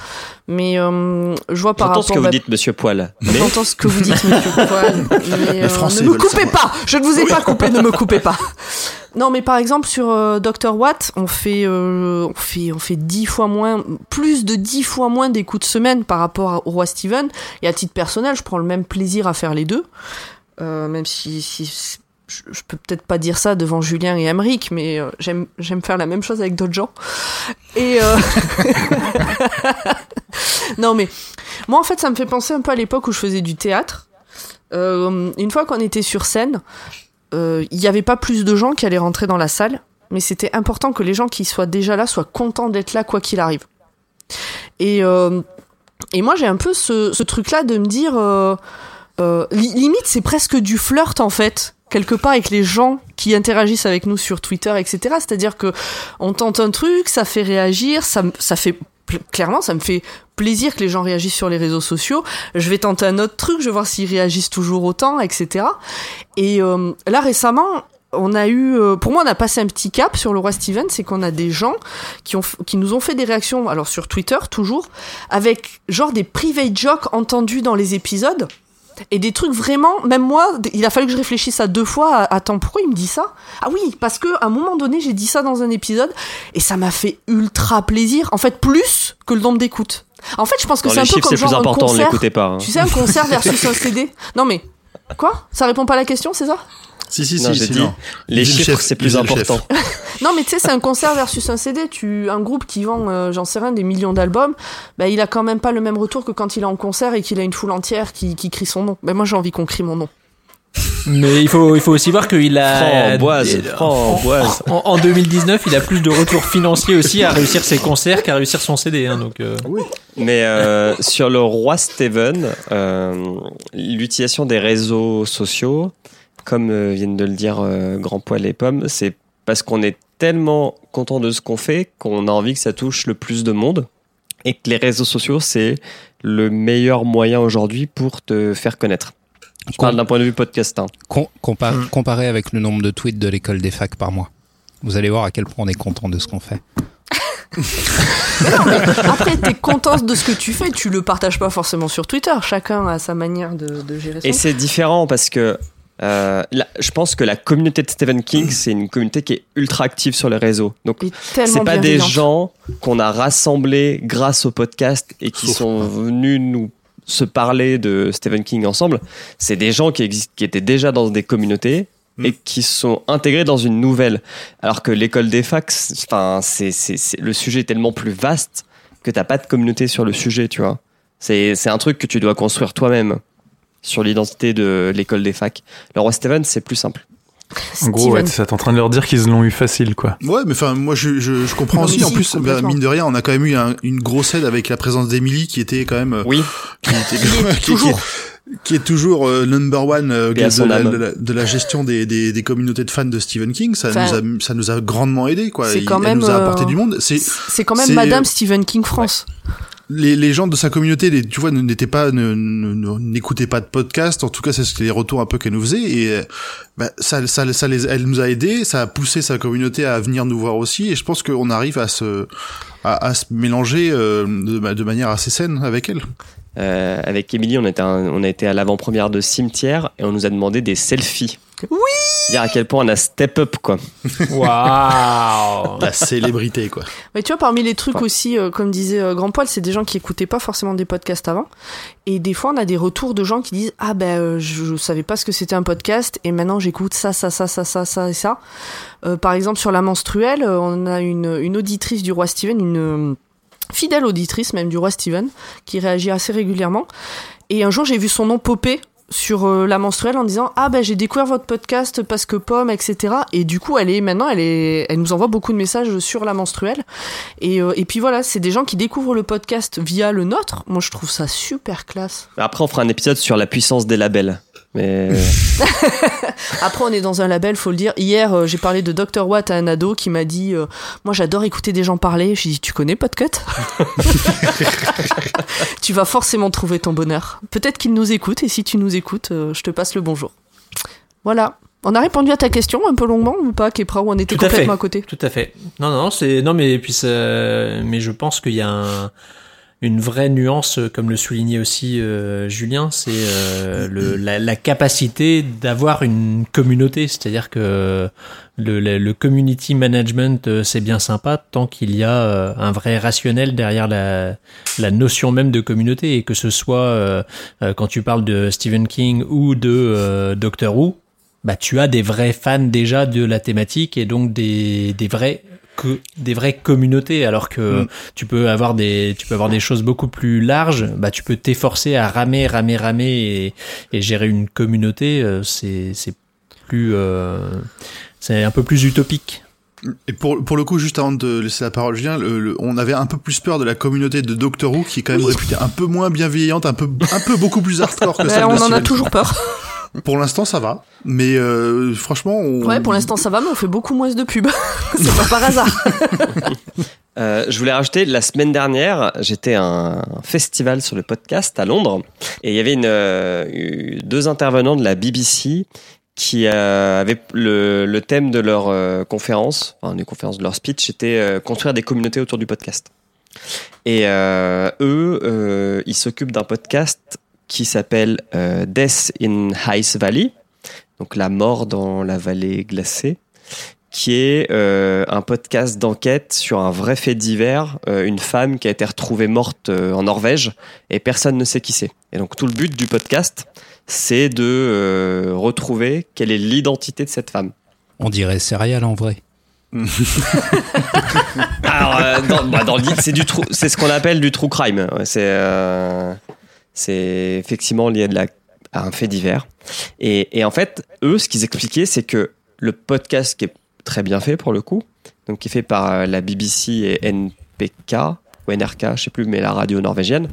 mais euh, je vois par J'entends rapport. ce que vous dites, monsieur Poil. Mais J'entends ce que vous dites, monsieur *laughs* Poil. Mais, euh, ne me coupez savoir. pas Je ne vous ai pas coupé, ne me coupez pas *laughs* Non, mais par exemple, sur euh, Dr. Watt, on fait, euh, on, fait, on fait 10 fois moins, plus de 10 fois moins d'écoutes semaine par rapport au Roi Steven. Et à titre personnel, je prends le même plaisir à faire les deux. Euh, même si, si- je, je peux peut-être pas dire ça devant Julien et Amric, mais euh, j'aime j'aime faire la même chose avec d'autres gens. Et euh, *laughs* non mais moi en fait ça me fait penser un peu à l'époque où je faisais du théâtre. Euh, une fois qu'on était sur scène, il n'y avait pas plus de gens qui allaient rentrer dans la salle, mais c'était important que les gens qui soient déjà là soient contents d'être là quoi qu'il arrive. Et et moi j'ai un peu ce, ce truc là de me dire euh, li- limite c'est presque du flirt en fait quelque part avec les gens qui interagissent avec nous sur Twitter etc c'est-à-dire que on tente un truc ça fait réagir ça ça fait clairement ça me fait plaisir que les gens réagissent sur les réseaux sociaux. Je vais tenter un autre truc je vais voir s'ils réagissent toujours autant etc et euh, là récemment on a eu, euh, pour moi, on a passé un petit cap sur le roi Steven, c'est qu'on a des gens qui, ont, qui nous ont fait des réactions, alors sur Twitter toujours, avec genre des private jokes entendus dans les épisodes. Et des trucs vraiment, même moi, il a fallu que je réfléchisse à deux fois. à- Attends, pourquoi il me dit ça? Ah oui, parce que à un moment donné, j'ai dit ça dans un épisode et ça m'a fait ultra plaisir. En fait, plus que le nombre d'écoutes. En fait, je pense que c'est un peu comme plus genre un important, ne concert. pas. hein. Tu sais, un concert versus un *laughs* CD. Non mais quoi? Ça répond pas à la question, c'est ça? Si si Non, si, j'ai si, dit, non. Les chiffres, c'est plus important. *laughs* Non, mais tu sais, c'est un concert versus un CD. Tu, un groupe qui vend, euh, j'en sais rien, des millions d'albums, bah, il a quand même pas le même retour que quand il est en concert et qu'il a une foule entière qui, qui crie son nom. Ben moi, j'ai envie qu'on crie mon nom. Mais il faut, il faut aussi voir qu'il a. Framboise, framboise. En, en 2019, il a plus de retours financiers aussi à réussir ses concerts qu'à réussir son CD. hein, donc, euh, Mais euh, sur le roi Steven, euh, l'utilisation des réseaux sociaux, comme euh, viennent de le dire euh, Grand Poil et Pomme, c'est parce qu'on est tellement content de ce qu'on fait qu'on a envie que ça touche le plus de monde et que les réseaux sociaux, c'est le meilleur moyen aujourd'hui pour te faire connaître. Je parle d'un point de vue podcast. hein. Com- compa- Comparé avec le nombre de tweets de l'école des facs par mois. Vous allez voir à quel point on est content de ce qu'on fait. *laughs* Après, t'es contente de ce que tu fais, tu le partages pas forcément sur Twitter. Chacun a sa manière de, de gérer son. Et c'est différent parce que euh, là, je pense que la communauté de Stephen King, *clears throat* c'est une communauté qui est ultra active sur les réseaux. Donc, c'est pas des gens qu'on a rassemblés grâce au podcast et qui sont venus nous se parler de Stephen King ensemble. C'est des gens qui existent, qui étaient déjà dans des communautés Mm. et qui sont intégrés dans une nouvelle. Alors que l'école des facs, enfin, c'est, c'est, c'est- le sujet est tellement plus vaste que t'as pas de communauté sur le sujet, tu vois. C'est, c'est un truc que tu dois construire toi-même sur l'identité de l'école des facs. Le roi Steven, c'est plus simple. En gros, ouais, t'es en train de leur dire qu'ils l'ont eu facile, quoi. Ouais, mais enfin, moi, je, je, je comprends Non, aussi. en plus, bah, mine de rien, on a quand même eu un- une grosse aide avec la présence d'Emily, qui était quand même, euh, Oui, qui était qui- toujours. qui, qui est toujours euh, number one euh, de, la, âme. de la- de la gestion des, des, des communautés de fans de Stephen King. Ça Enfin, nous a, ça nous a grandement aidé, quoi. c'est Il- quand elle même, nous a apporté euh, du monde. C'est C'est quand même Madame Stephen King France. Les, gens de sa communauté, les, tu vois, n'étaient pas, n'écoutaient pas de podcast. En tout cas, c'est ce les retours un peu qu'elle nous faisait. Et euh, bah, ça, ça, ça les, elle nous a aidés. Ça a poussé sa communauté à venir nous voir aussi. Et je pense qu'on arrive à se, à, se mélanger euh, de, ma- de manière assez saine avec elle. Euh, avec Emily, on, était on a été à l'avant-première de Cimetière et on nous a demandé des selfies. Oui Dire à quel point on a step up, quoi. Waouh La célébrité, quoi. Mais tu vois, parmi les trucs aussi, euh, comme disait euh, Grand Poil, c'est des gens qui écoutaient pas forcément des podcasts avant. Et des fois, on a des retours de gens qui disent Ah ben, euh, je savais pas ce que c'était un podcast, et maintenant j'écoute ça, ça, ça, ça, ça, ça et ça. Euh, par exemple, sur la menstruelle, euh, on a une, une auditrice du roi Steven, une euh, fidèle auditrice même du roi Steven, qui réagit assez régulièrement. Et un jour, j'ai vu son nom popper sur euh, la menstruelle en disant ah ben j'ai découvert votre podcast parce que pomme etc et du coup elle est maintenant elle est elle nous envoie beaucoup de messages sur la menstruelle. Et, euh, et puis voilà c'est des gens qui découvrent le podcast via le nôtre. Moi je trouve ça super classe. Après, on fera un épisode sur la puissance des labels. Mais *laughs* après on est dans un label faut le dire. Hier euh, j'ai parlé de Dr Watt à un ado qui m'a dit euh, moi j'adore écouter des gens parler j'ai dit tu connais Podcut? *laughs* Tu vas forcément trouver ton bonheur. Peut-être qu'il nous écoute et si tu nous écoutes euh, je te passe le bonjour. Voilà. On a répondu à ta question un peu longuement ou pas Kepra ou on était Tout à fait. complètement à côté? Tout à fait. Non, non, c'est non, mais puis ça- mais je pense qu'il y a un- une vraie nuance, comme le soulignait aussi euh, Julien, c'est euh, la, la capacité d'avoir une communauté. C'est-à-dire que le, community management, euh, c'est bien sympa tant qu'il y a euh, un vrai rationnel derrière la, notion même de communauté et que ce soit euh, euh, quand tu parles de Stephen King ou de euh, Doctor Who, bah tu as des vrais fans déjà de la thématique et donc des, des vrais que des vraies communautés alors que Mm. tu peux avoir des tu peux avoir des choses beaucoup plus larges bah tu peux t'efforcer à ramer ramer ramer et, et gérer une communauté euh, c'est c'est plus euh, c'est un peu plus utopique. Et pour, pour le coup, juste avant de laisser la parole, Julien, le- le- on avait un peu plus peur de la communauté de Doctor Who, qui est quand même réputée un peu moins bienveillante, un peu, un peu beaucoup plus hardcore que Ouais, celle on de en a toujours peur *laughs* Pour l'instant, ça va. Mais euh, franchement, on... ouais pour l'instant ça va mais on fait beaucoup moins de pubs *laughs* c'est pas par hasard *laughs* euh, je voulais rajouter, la semaine dernière, j'étais à un festival sur le podcast à Londres et il y avait une, euh, eu- deux intervenants de la BBC qui euh, avaient le, le thème de leur euh, conférence, enfin des conférences de leur speech, c'était euh, construire des communautés autour du podcast. Et euh, eux, euh, ils s'occupent d'un podcast qui s'appelle euh, Death in Ice Valley, donc la mort dans la vallée glacée, qui est euh, un podcast d'enquête sur un vrai fait divers, euh, une femme qui a été retrouvée morte en Norvège et personne ne sait qui c'est. Et donc tout le but du podcast, c'est de retrouver quelle est l'identité de cette femme. On dirait céréales en vrai. *laughs* Alors, dans, bah, dans le lit, c'est du c'est ce qu'on appelle du true crime. C'est euh, c'est effectivement lié à, de la, à un fait divers. Et, et en fait, eux, ce qu'ils expliquaient, c'est que le podcast qui est très bien fait pour le coup, donc qui est fait par euh, la BBC et NPK ou NRK, je sais plus, mais la radio norvégienne.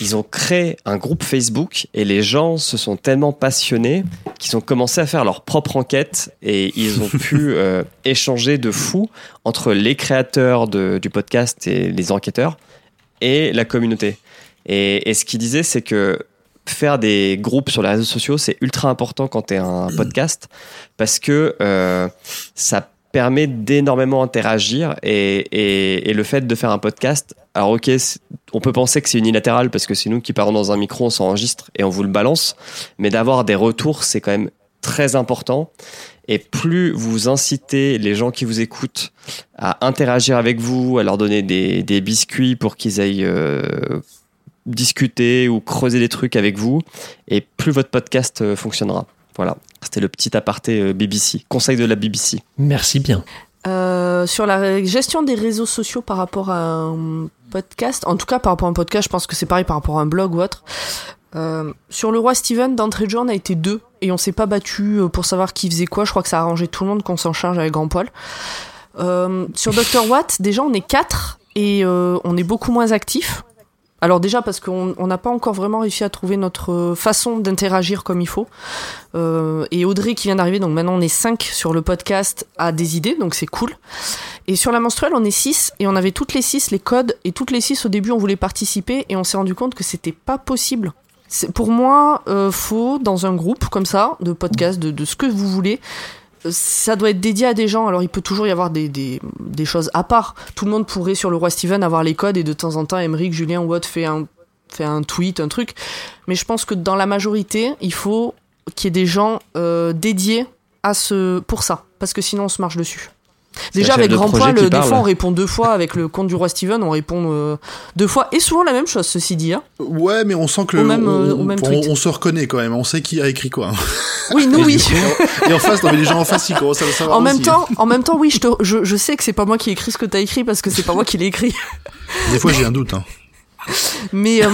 Ils ont créé un groupe Facebook et les gens se sont tellement passionnés qu'ils ont commencé à faire leur propre enquête et ils ont *laughs* pu euh, échanger de fou entre les créateurs de- du podcast et les enquêteurs et la communauté. Et, ce qu'il disait, c'est que faire des groupes sur les réseaux sociaux, c'est ultra important quand tu es un podcast parce que euh, ça permet d'énormément interagir et, le fait de faire un podcast, alors ok, on peut penser que c'est unilatéral parce que c'est nous qui parlons dans un micro, on s'enregistre et on vous le balance, mais d'avoir des retours, c'est quand même très important. Et plus vous incitez les gens qui vous écoutent à interagir avec vous, à leur donner des, des biscuits pour qu'ils aillent euh, discuter ou creuser des trucs avec vous, et plus votre podcast euh, fonctionnera. Voilà, c'était le petit aparté euh, BBC, conseil de la BBC. Merci bien. Euh, sur la gestion des réseaux sociaux par rapport à un podcast, en tout cas par rapport à un podcast, je pense que c'est pareil par rapport à un blog ou autre. Euh, sur le roi Steven, d'entrée de jeu, on a été deux et on s'est pas battu pour savoir qui faisait quoi. Je crois que ça a arrangé tout le monde qu'on s'en charge avec Grand Poil. Euh, sur Dr. Watt, déjà on est quatre et euh, on est beaucoup moins actifs. Alors déjà parce qu'on on n'a pas encore vraiment réussi à trouver notre façon d'interagir comme il faut. Euh, et Audrey qui vient d'arriver, donc maintenant on est 5 sur le podcast, a des idées, donc c'est cool. Et sur la menstruelle, on est 6 et on avait toutes les 6 les codes et toutes les 6 au début on voulait participer et on s'est rendu compte que c'était pas possible. Pour moi, euh, faut dans un groupe comme ça, de podcast, de, ce que vous voulez, ça doit être dédié à des gens. Alors il peut toujours y avoir des, des, choses à part. Tout le monde pourrait sur le roi Steven avoir les codes et de temps en temps, Emmerich, Julien ou autre fait un, fait un tweet, un truc. Mais je pense que dans la majorité, il faut qu'il y ait des gens euh, dédiés à ce, pour ça. Parce que sinon on se marche dessus. Déjà avec Grand projet Poil, des parle. fois on répond deux fois. Avec le compte du roi Steven, on répond euh, deux fois. Et souvent la même chose, ceci dit. hein. Ouais, mais on sent que Au même, on, euh, au même on- se reconnaît quand même. On sait qui a écrit quoi. *laughs* Oui, nous oui. Et en face, non mais les gens en face, ils commencent à le savoir. En même aussi. temps, en même temps, oui, je, te- je, je sais que c'est pas moi qui ai écrit ce que t'as écrit parce que c'est pas moi qui l'ai écrit. Des fois, j'ai un doute. Hein. Mais euh,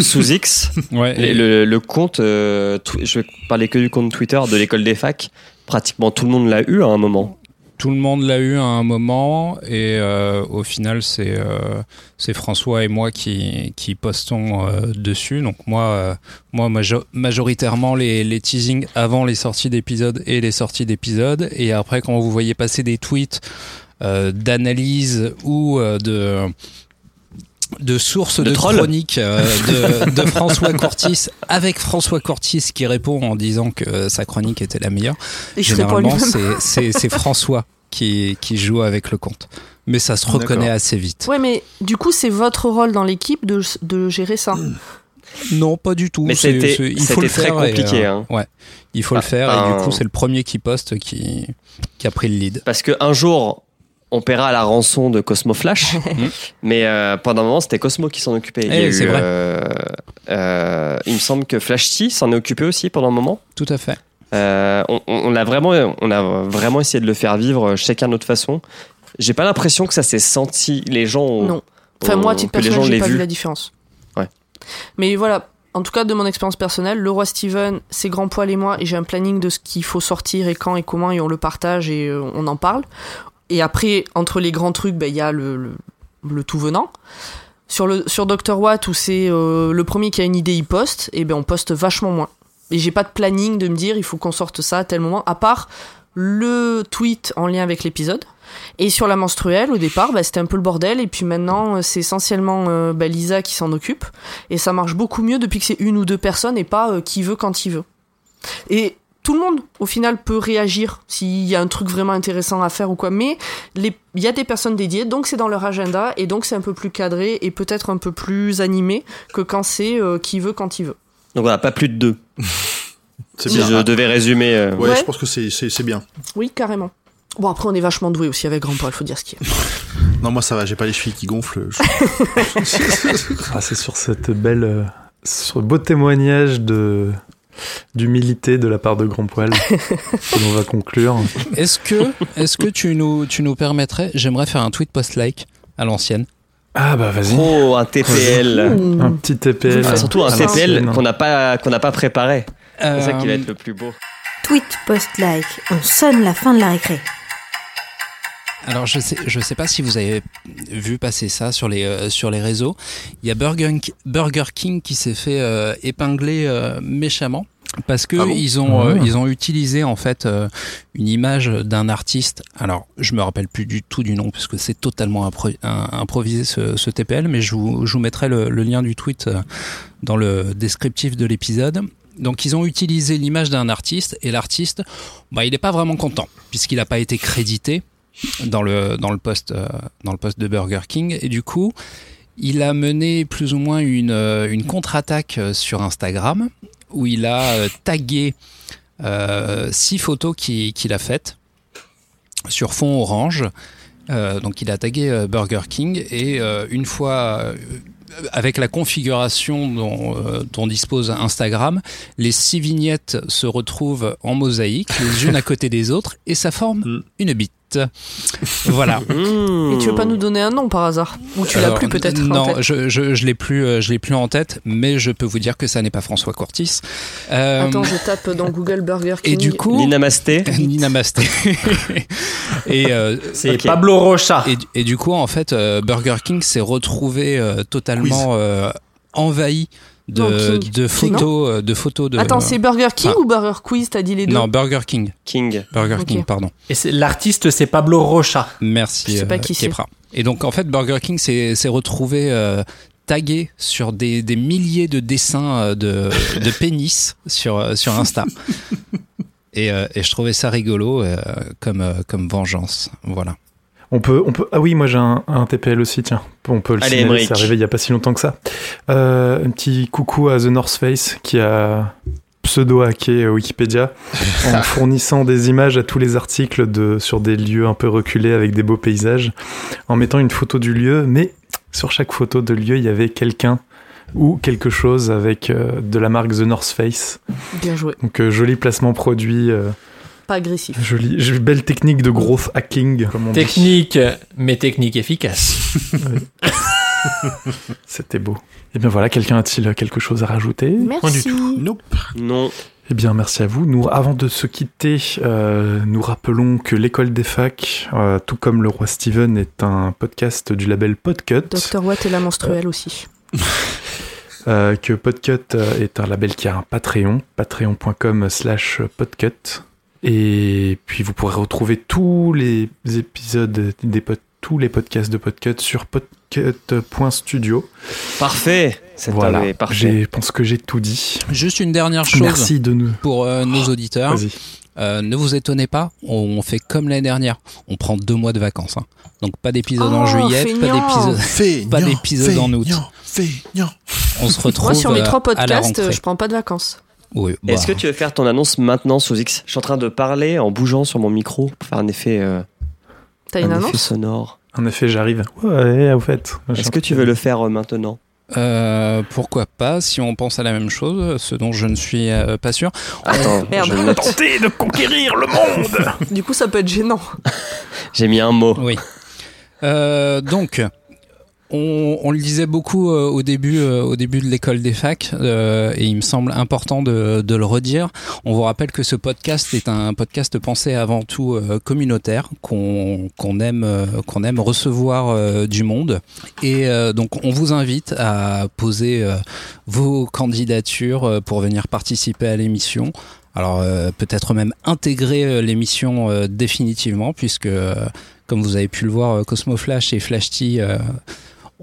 Sous X, Ouais, le, et- le- le compte, euh, je vais parler que du compte Twitter de l'école des facs, pratiquement tout le monde l'a eu à un moment. Tout le monde l'a eu à un moment et euh, au final c'est euh, c'est François et moi qui qui postons euh, dessus. Donc moi moi majo- majoritairement les les teasings avant les sorties d'épisodes et les sorties d'épisodes. Et après quand vous voyez passer des tweets d'analyse ou de de sources De chroniques euh, de, *laughs* de François Cortis avec François Cortis qui répond en disant que sa chronique était la meilleure pas Généralement, c'est- François qui, qui joue avec le compte. Mais ça se reconnaît assez vite. Ouais, mais du coup, c'est votre rôle dans l'équipe de, de gérer ça. Non, pas du tout. Mais C'est- c'était c'est- il c'était faut le très faire et, compliqué. euh, hein. ouais, il faut Ah, le faire et ben- du coup, c'est le premier qui poste qui, qui a pris le lead. Parce qu'un jour, on paiera la rançon de Cosmo Flash, *laughs* mais euh, pendant un moment, c'était Cosmo qui s'en occupait. Il, y a Eh, eu, c'est vrai. euh, euh, il me semble que Flash T s'en est occupé aussi pendant un moment. Tout à fait. Euh, on, on- on a vraiment, on a vraiment essayé de le faire vivre chacun de notre façon. J'ai pas l'impression que ça s'est senti. Les gens ont- Non. Enfin, moi, à titre que les gens personnel, j'ai l'aient pas vu vu. la différence. Ouais. Mais voilà, en tout cas, de mon expérience personnelle, le roi Steven, c'est Grand Poil et moi, et j'ai un planning de ce qu'il faut sortir et quand et comment, et on le partage et euh, on en parle. Et après, entre les grands trucs, ben, il y a le, le, le tout venant. Sur, le, sur Dr. Watt, où c'est euh, le premier qui a une idée, il poste, et ben on poste vachement moins. Et j'ai pas de planning de me dire, il faut qu'on sorte ça à tel moment, à part le tweet en lien avec l'épisode. Et sur la menstruelle, au départ, bah, c'était un peu le bordel. Et puis maintenant, c'est essentiellement euh, bah, Lisa qui s'en occupe. Et ça marche beaucoup mieux depuis que c'est une ou deux personnes et pas euh, qui veut quand il veut. Et tout le monde, au final, peut réagir s'il y a un truc vraiment intéressant à faire ou quoi. Mais les- il y a des personnes dédiées, donc c'est dans leur agenda. Et donc c'est un peu plus cadré et peut-être un peu plus animé que quand c'est euh, qui veut quand il veut. Donc voilà, pas plus de deux. *laughs* Si bien. je devais résumer. euh, Ouais, Ouais. je pense que c'est c'est c'est bien. Oui, carrément. Bon, après, on est vachement doué aussi avec Grand Paul, il faut dire ce qu'il y a. *laughs* Non, moi ça va, j'ai pas les chevilles qui gonflent. je- *laughs* Ah, c'est sur cette belle, euh, sur ce beau témoignage de d'humilité de la part de Grand Poil *laughs* que l'on va conclure. Est-ce que, est-ce que tu nous, tu nous permettrais, j'aimerais faire un tweet post-like à l'ancienne. Ah bah vas-y. Oh, un TPL. Un petit TPL. Enfin, surtout un TPL qu'on n'a pas, qu'on n'a pas préparé. C'est ça qui va Euh, être le plus beau. Tweet post-like, on sonne la fin de la récré. Alors je sais, je sais pas si vous avez vu passer ça sur les euh, sur les réseaux. Il y a Burger, Burger King qui s'est fait euh, épingler euh, méchamment parce que Ah bon ils ont euh, Ah. ils ont utilisé en fait euh, une image d'un artiste. Alors je me rappelle plus du tout du nom parce que c'est totalement impro- un- improvisé ce, ce TPL, mais je vous, je vous mettrai le, le lien du tweet euh, dans le descriptif de l'épisode. Donc ils ont utilisé l'image d'un artiste et l'artiste, bah, il n'est pas vraiment content puisqu'il n'a pas été crédité dans le dans le poste euh, dans le poste de Burger King et du coup il a mené plus ou moins une euh, une contre-attaque euh, sur Instagram où il a tagué euh, six photos qui- qu'il a faites sur fond orange. Euh, donc il a tagué Burger King et euh, une fois avec la configuration dont, euh, dont dispose Instagram, les six vignettes se retrouvent en mosaïque, les unes à côté des autres, et ça forme Mm. une bite. Voilà. *laughs* Et tu veux pas nous donner un nom par hasard? Ou tu l'as plus peut-être en Non, tête? je, je, je l'ai plus, euh, je l'ai plus en tête, mais je peux vous dire que ça n'est pas François Cortis. Euh, Attends, je tape dans *laughs* Google Burger King. et du coup, Nina Masté. Nina Masté. *laughs* et euh, C'est Ok. Pablo Rocha. Et, et du coup, en fait, euh, Burger King s'est retrouvé euh, totalement euh, envahi de, King. de photos, euh, de photos de. Attends, c'est Burger King Ah. ou Burger Quiz T'as dit les deux non Burger King. King. Burger. King, pardon. Et c'est- l'artiste, c'est Pablo Rocha. Merci. Je sais pas euh, qui c'est. Kepra. Et donc, en fait, Burger King s'est s'est retrouvé euh, tagué sur des, des milliers de dessins de, *laughs* de pénis sur, sur Insta. *laughs* Et, euh, et je trouvais ça rigolo euh, comme, euh, comme vengeance. Voilà. On peut, on peut. Ah oui, moi j'ai un, un TPL aussi, tiens. On peut le Allez, signaler, c'est arrivé il y a pas si longtemps que ça. Euh, un petit coucou à The North Face qui a pseudo-hacké Wikipédia *laughs* en fournissant des images à tous les articles de, sur des lieux un peu reculés avec des beaux paysages, en mettant une photo du lieu, mais sur chaque photo de lieu, il y avait quelqu'un ou quelque chose avec euh, de la marque The North Face. Bien joué. Donc euh, joli placement produit, euh, Pas agressif. joli, belle technique de growth hacking, comme on dit. Technique, mais technique efficace. *laughs* C'était beau. Et bien voilà, quelqu'un a-t-il quelque chose à rajouter? Merci. Nope. Non. Eh bien, merci à vous. Nous, avant de se quitter, euh, nous rappelons que l'école des facs, euh, tout comme le roi Steven, est un podcast du label Podcut. Docteur Watt et la menstruelle aussi. *laughs* Euh, que Podcut est un label qui a un Patreon, patreon.com slash podcut. Et puis vous pourrez retrouver tous les épisodes des pod- tous les podcasts de Podcut sur podcut.studio. Parfait. C'est Voilà, je pense que j'ai tout dit. Juste une dernière chose Merci de nous. pour euh, nos auditeurs. Vas-y. Euh, ne vous étonnez pas, on fait comme l'année dernière. On prend deux mois de vacances. hein. Donc pas d'épisode en Oh, juillet, pas d'épisode. Feignant, Pas d'épisode en août. feignant, Feignant. On se retrouve Moi, sur mes euh, trois la podcasts, je prends pas de vacances. Oui, bah, Est-ce que tu veux faire ton annonce maintenant sous X? Je suis en train de parler en bougeant sur mon micro pour faire un effet, euh, T'as une un effet annonce? sonore. En effet, j'arrive. Ouais, au fait. Est-ce que tu veux le faire euh, maintenant? Euh, pourquoi pas si on pense à la même chose, ce dont je ne suis euh, pas sûr. Attends, Merde. je note. Tenter de conquérir le monde *laughs* Du coup, ça peut être gênant. j'ai mis un mot. Oui. Euh, donc, on, le disait beaucoup euh, au début, euh, au début de l'école des facs, euh, et il me semble important de, le redire. On vous rappelle que ce podcast est un podcast pensé avant tout communautaire, qu'on aime, qu'on aime recevoir du monde, et donc on vous invite à poser vos candidatures pour venir participer à l'émission. Alors peut-être même intégrer l'émission définitivement, puisque comme vous avez pu le voir, Cosmo Flash et Flash T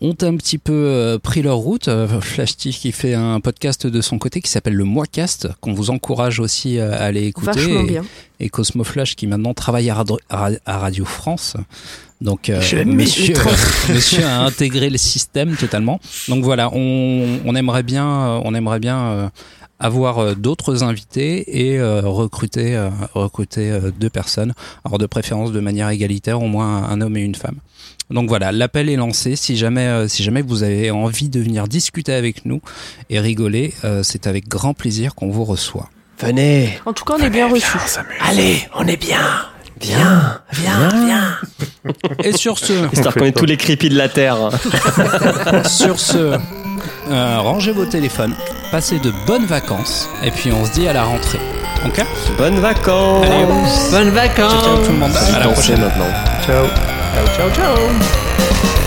ont un petit peu euh, pris leur route. Euh, Flash T qui fait un podcast de son côté qui s'appelle le Moicast, qu'on vous encourage aussi euh, à aller écouter. Vachement et, bien. et Cosmo Flash qui maintenant travaille à, Radio France. Donc, euh, monsieur, monsieur a intégré le système totalement. Donc voilà, on, on aimerait bien, euh, on aimerait bien euh, avoir euh, d'autres invités et euh, recruter, euh, recruter euh, deux personnes. Alors de préférence de manière égalitaire, au moins un homme et une femme. Donc voilà, l'appel est lancé. Si jamais, euh, si jamais vous avez envie de venir discuter avec nous et rigoler, euh, c'est avec grand plaisir qu'on vous reçoit. Venez. En tout cas, on est bien reçus. Allez, on est bien. Viens. Viens, viens. Et sur ce, Histoire qu'on ait tous les creepy de la Terre. *laughs* sur ce, euh, rangez vos téléphones, passez de bonnes vacances et puis on se dit à la rentrée. Ok? Bonnes vacances. Allez, Bonnes ciao, ciao vacances. tout le monde. À la prochaine. maintenant. Ciao. Ciao, ciao, ciao.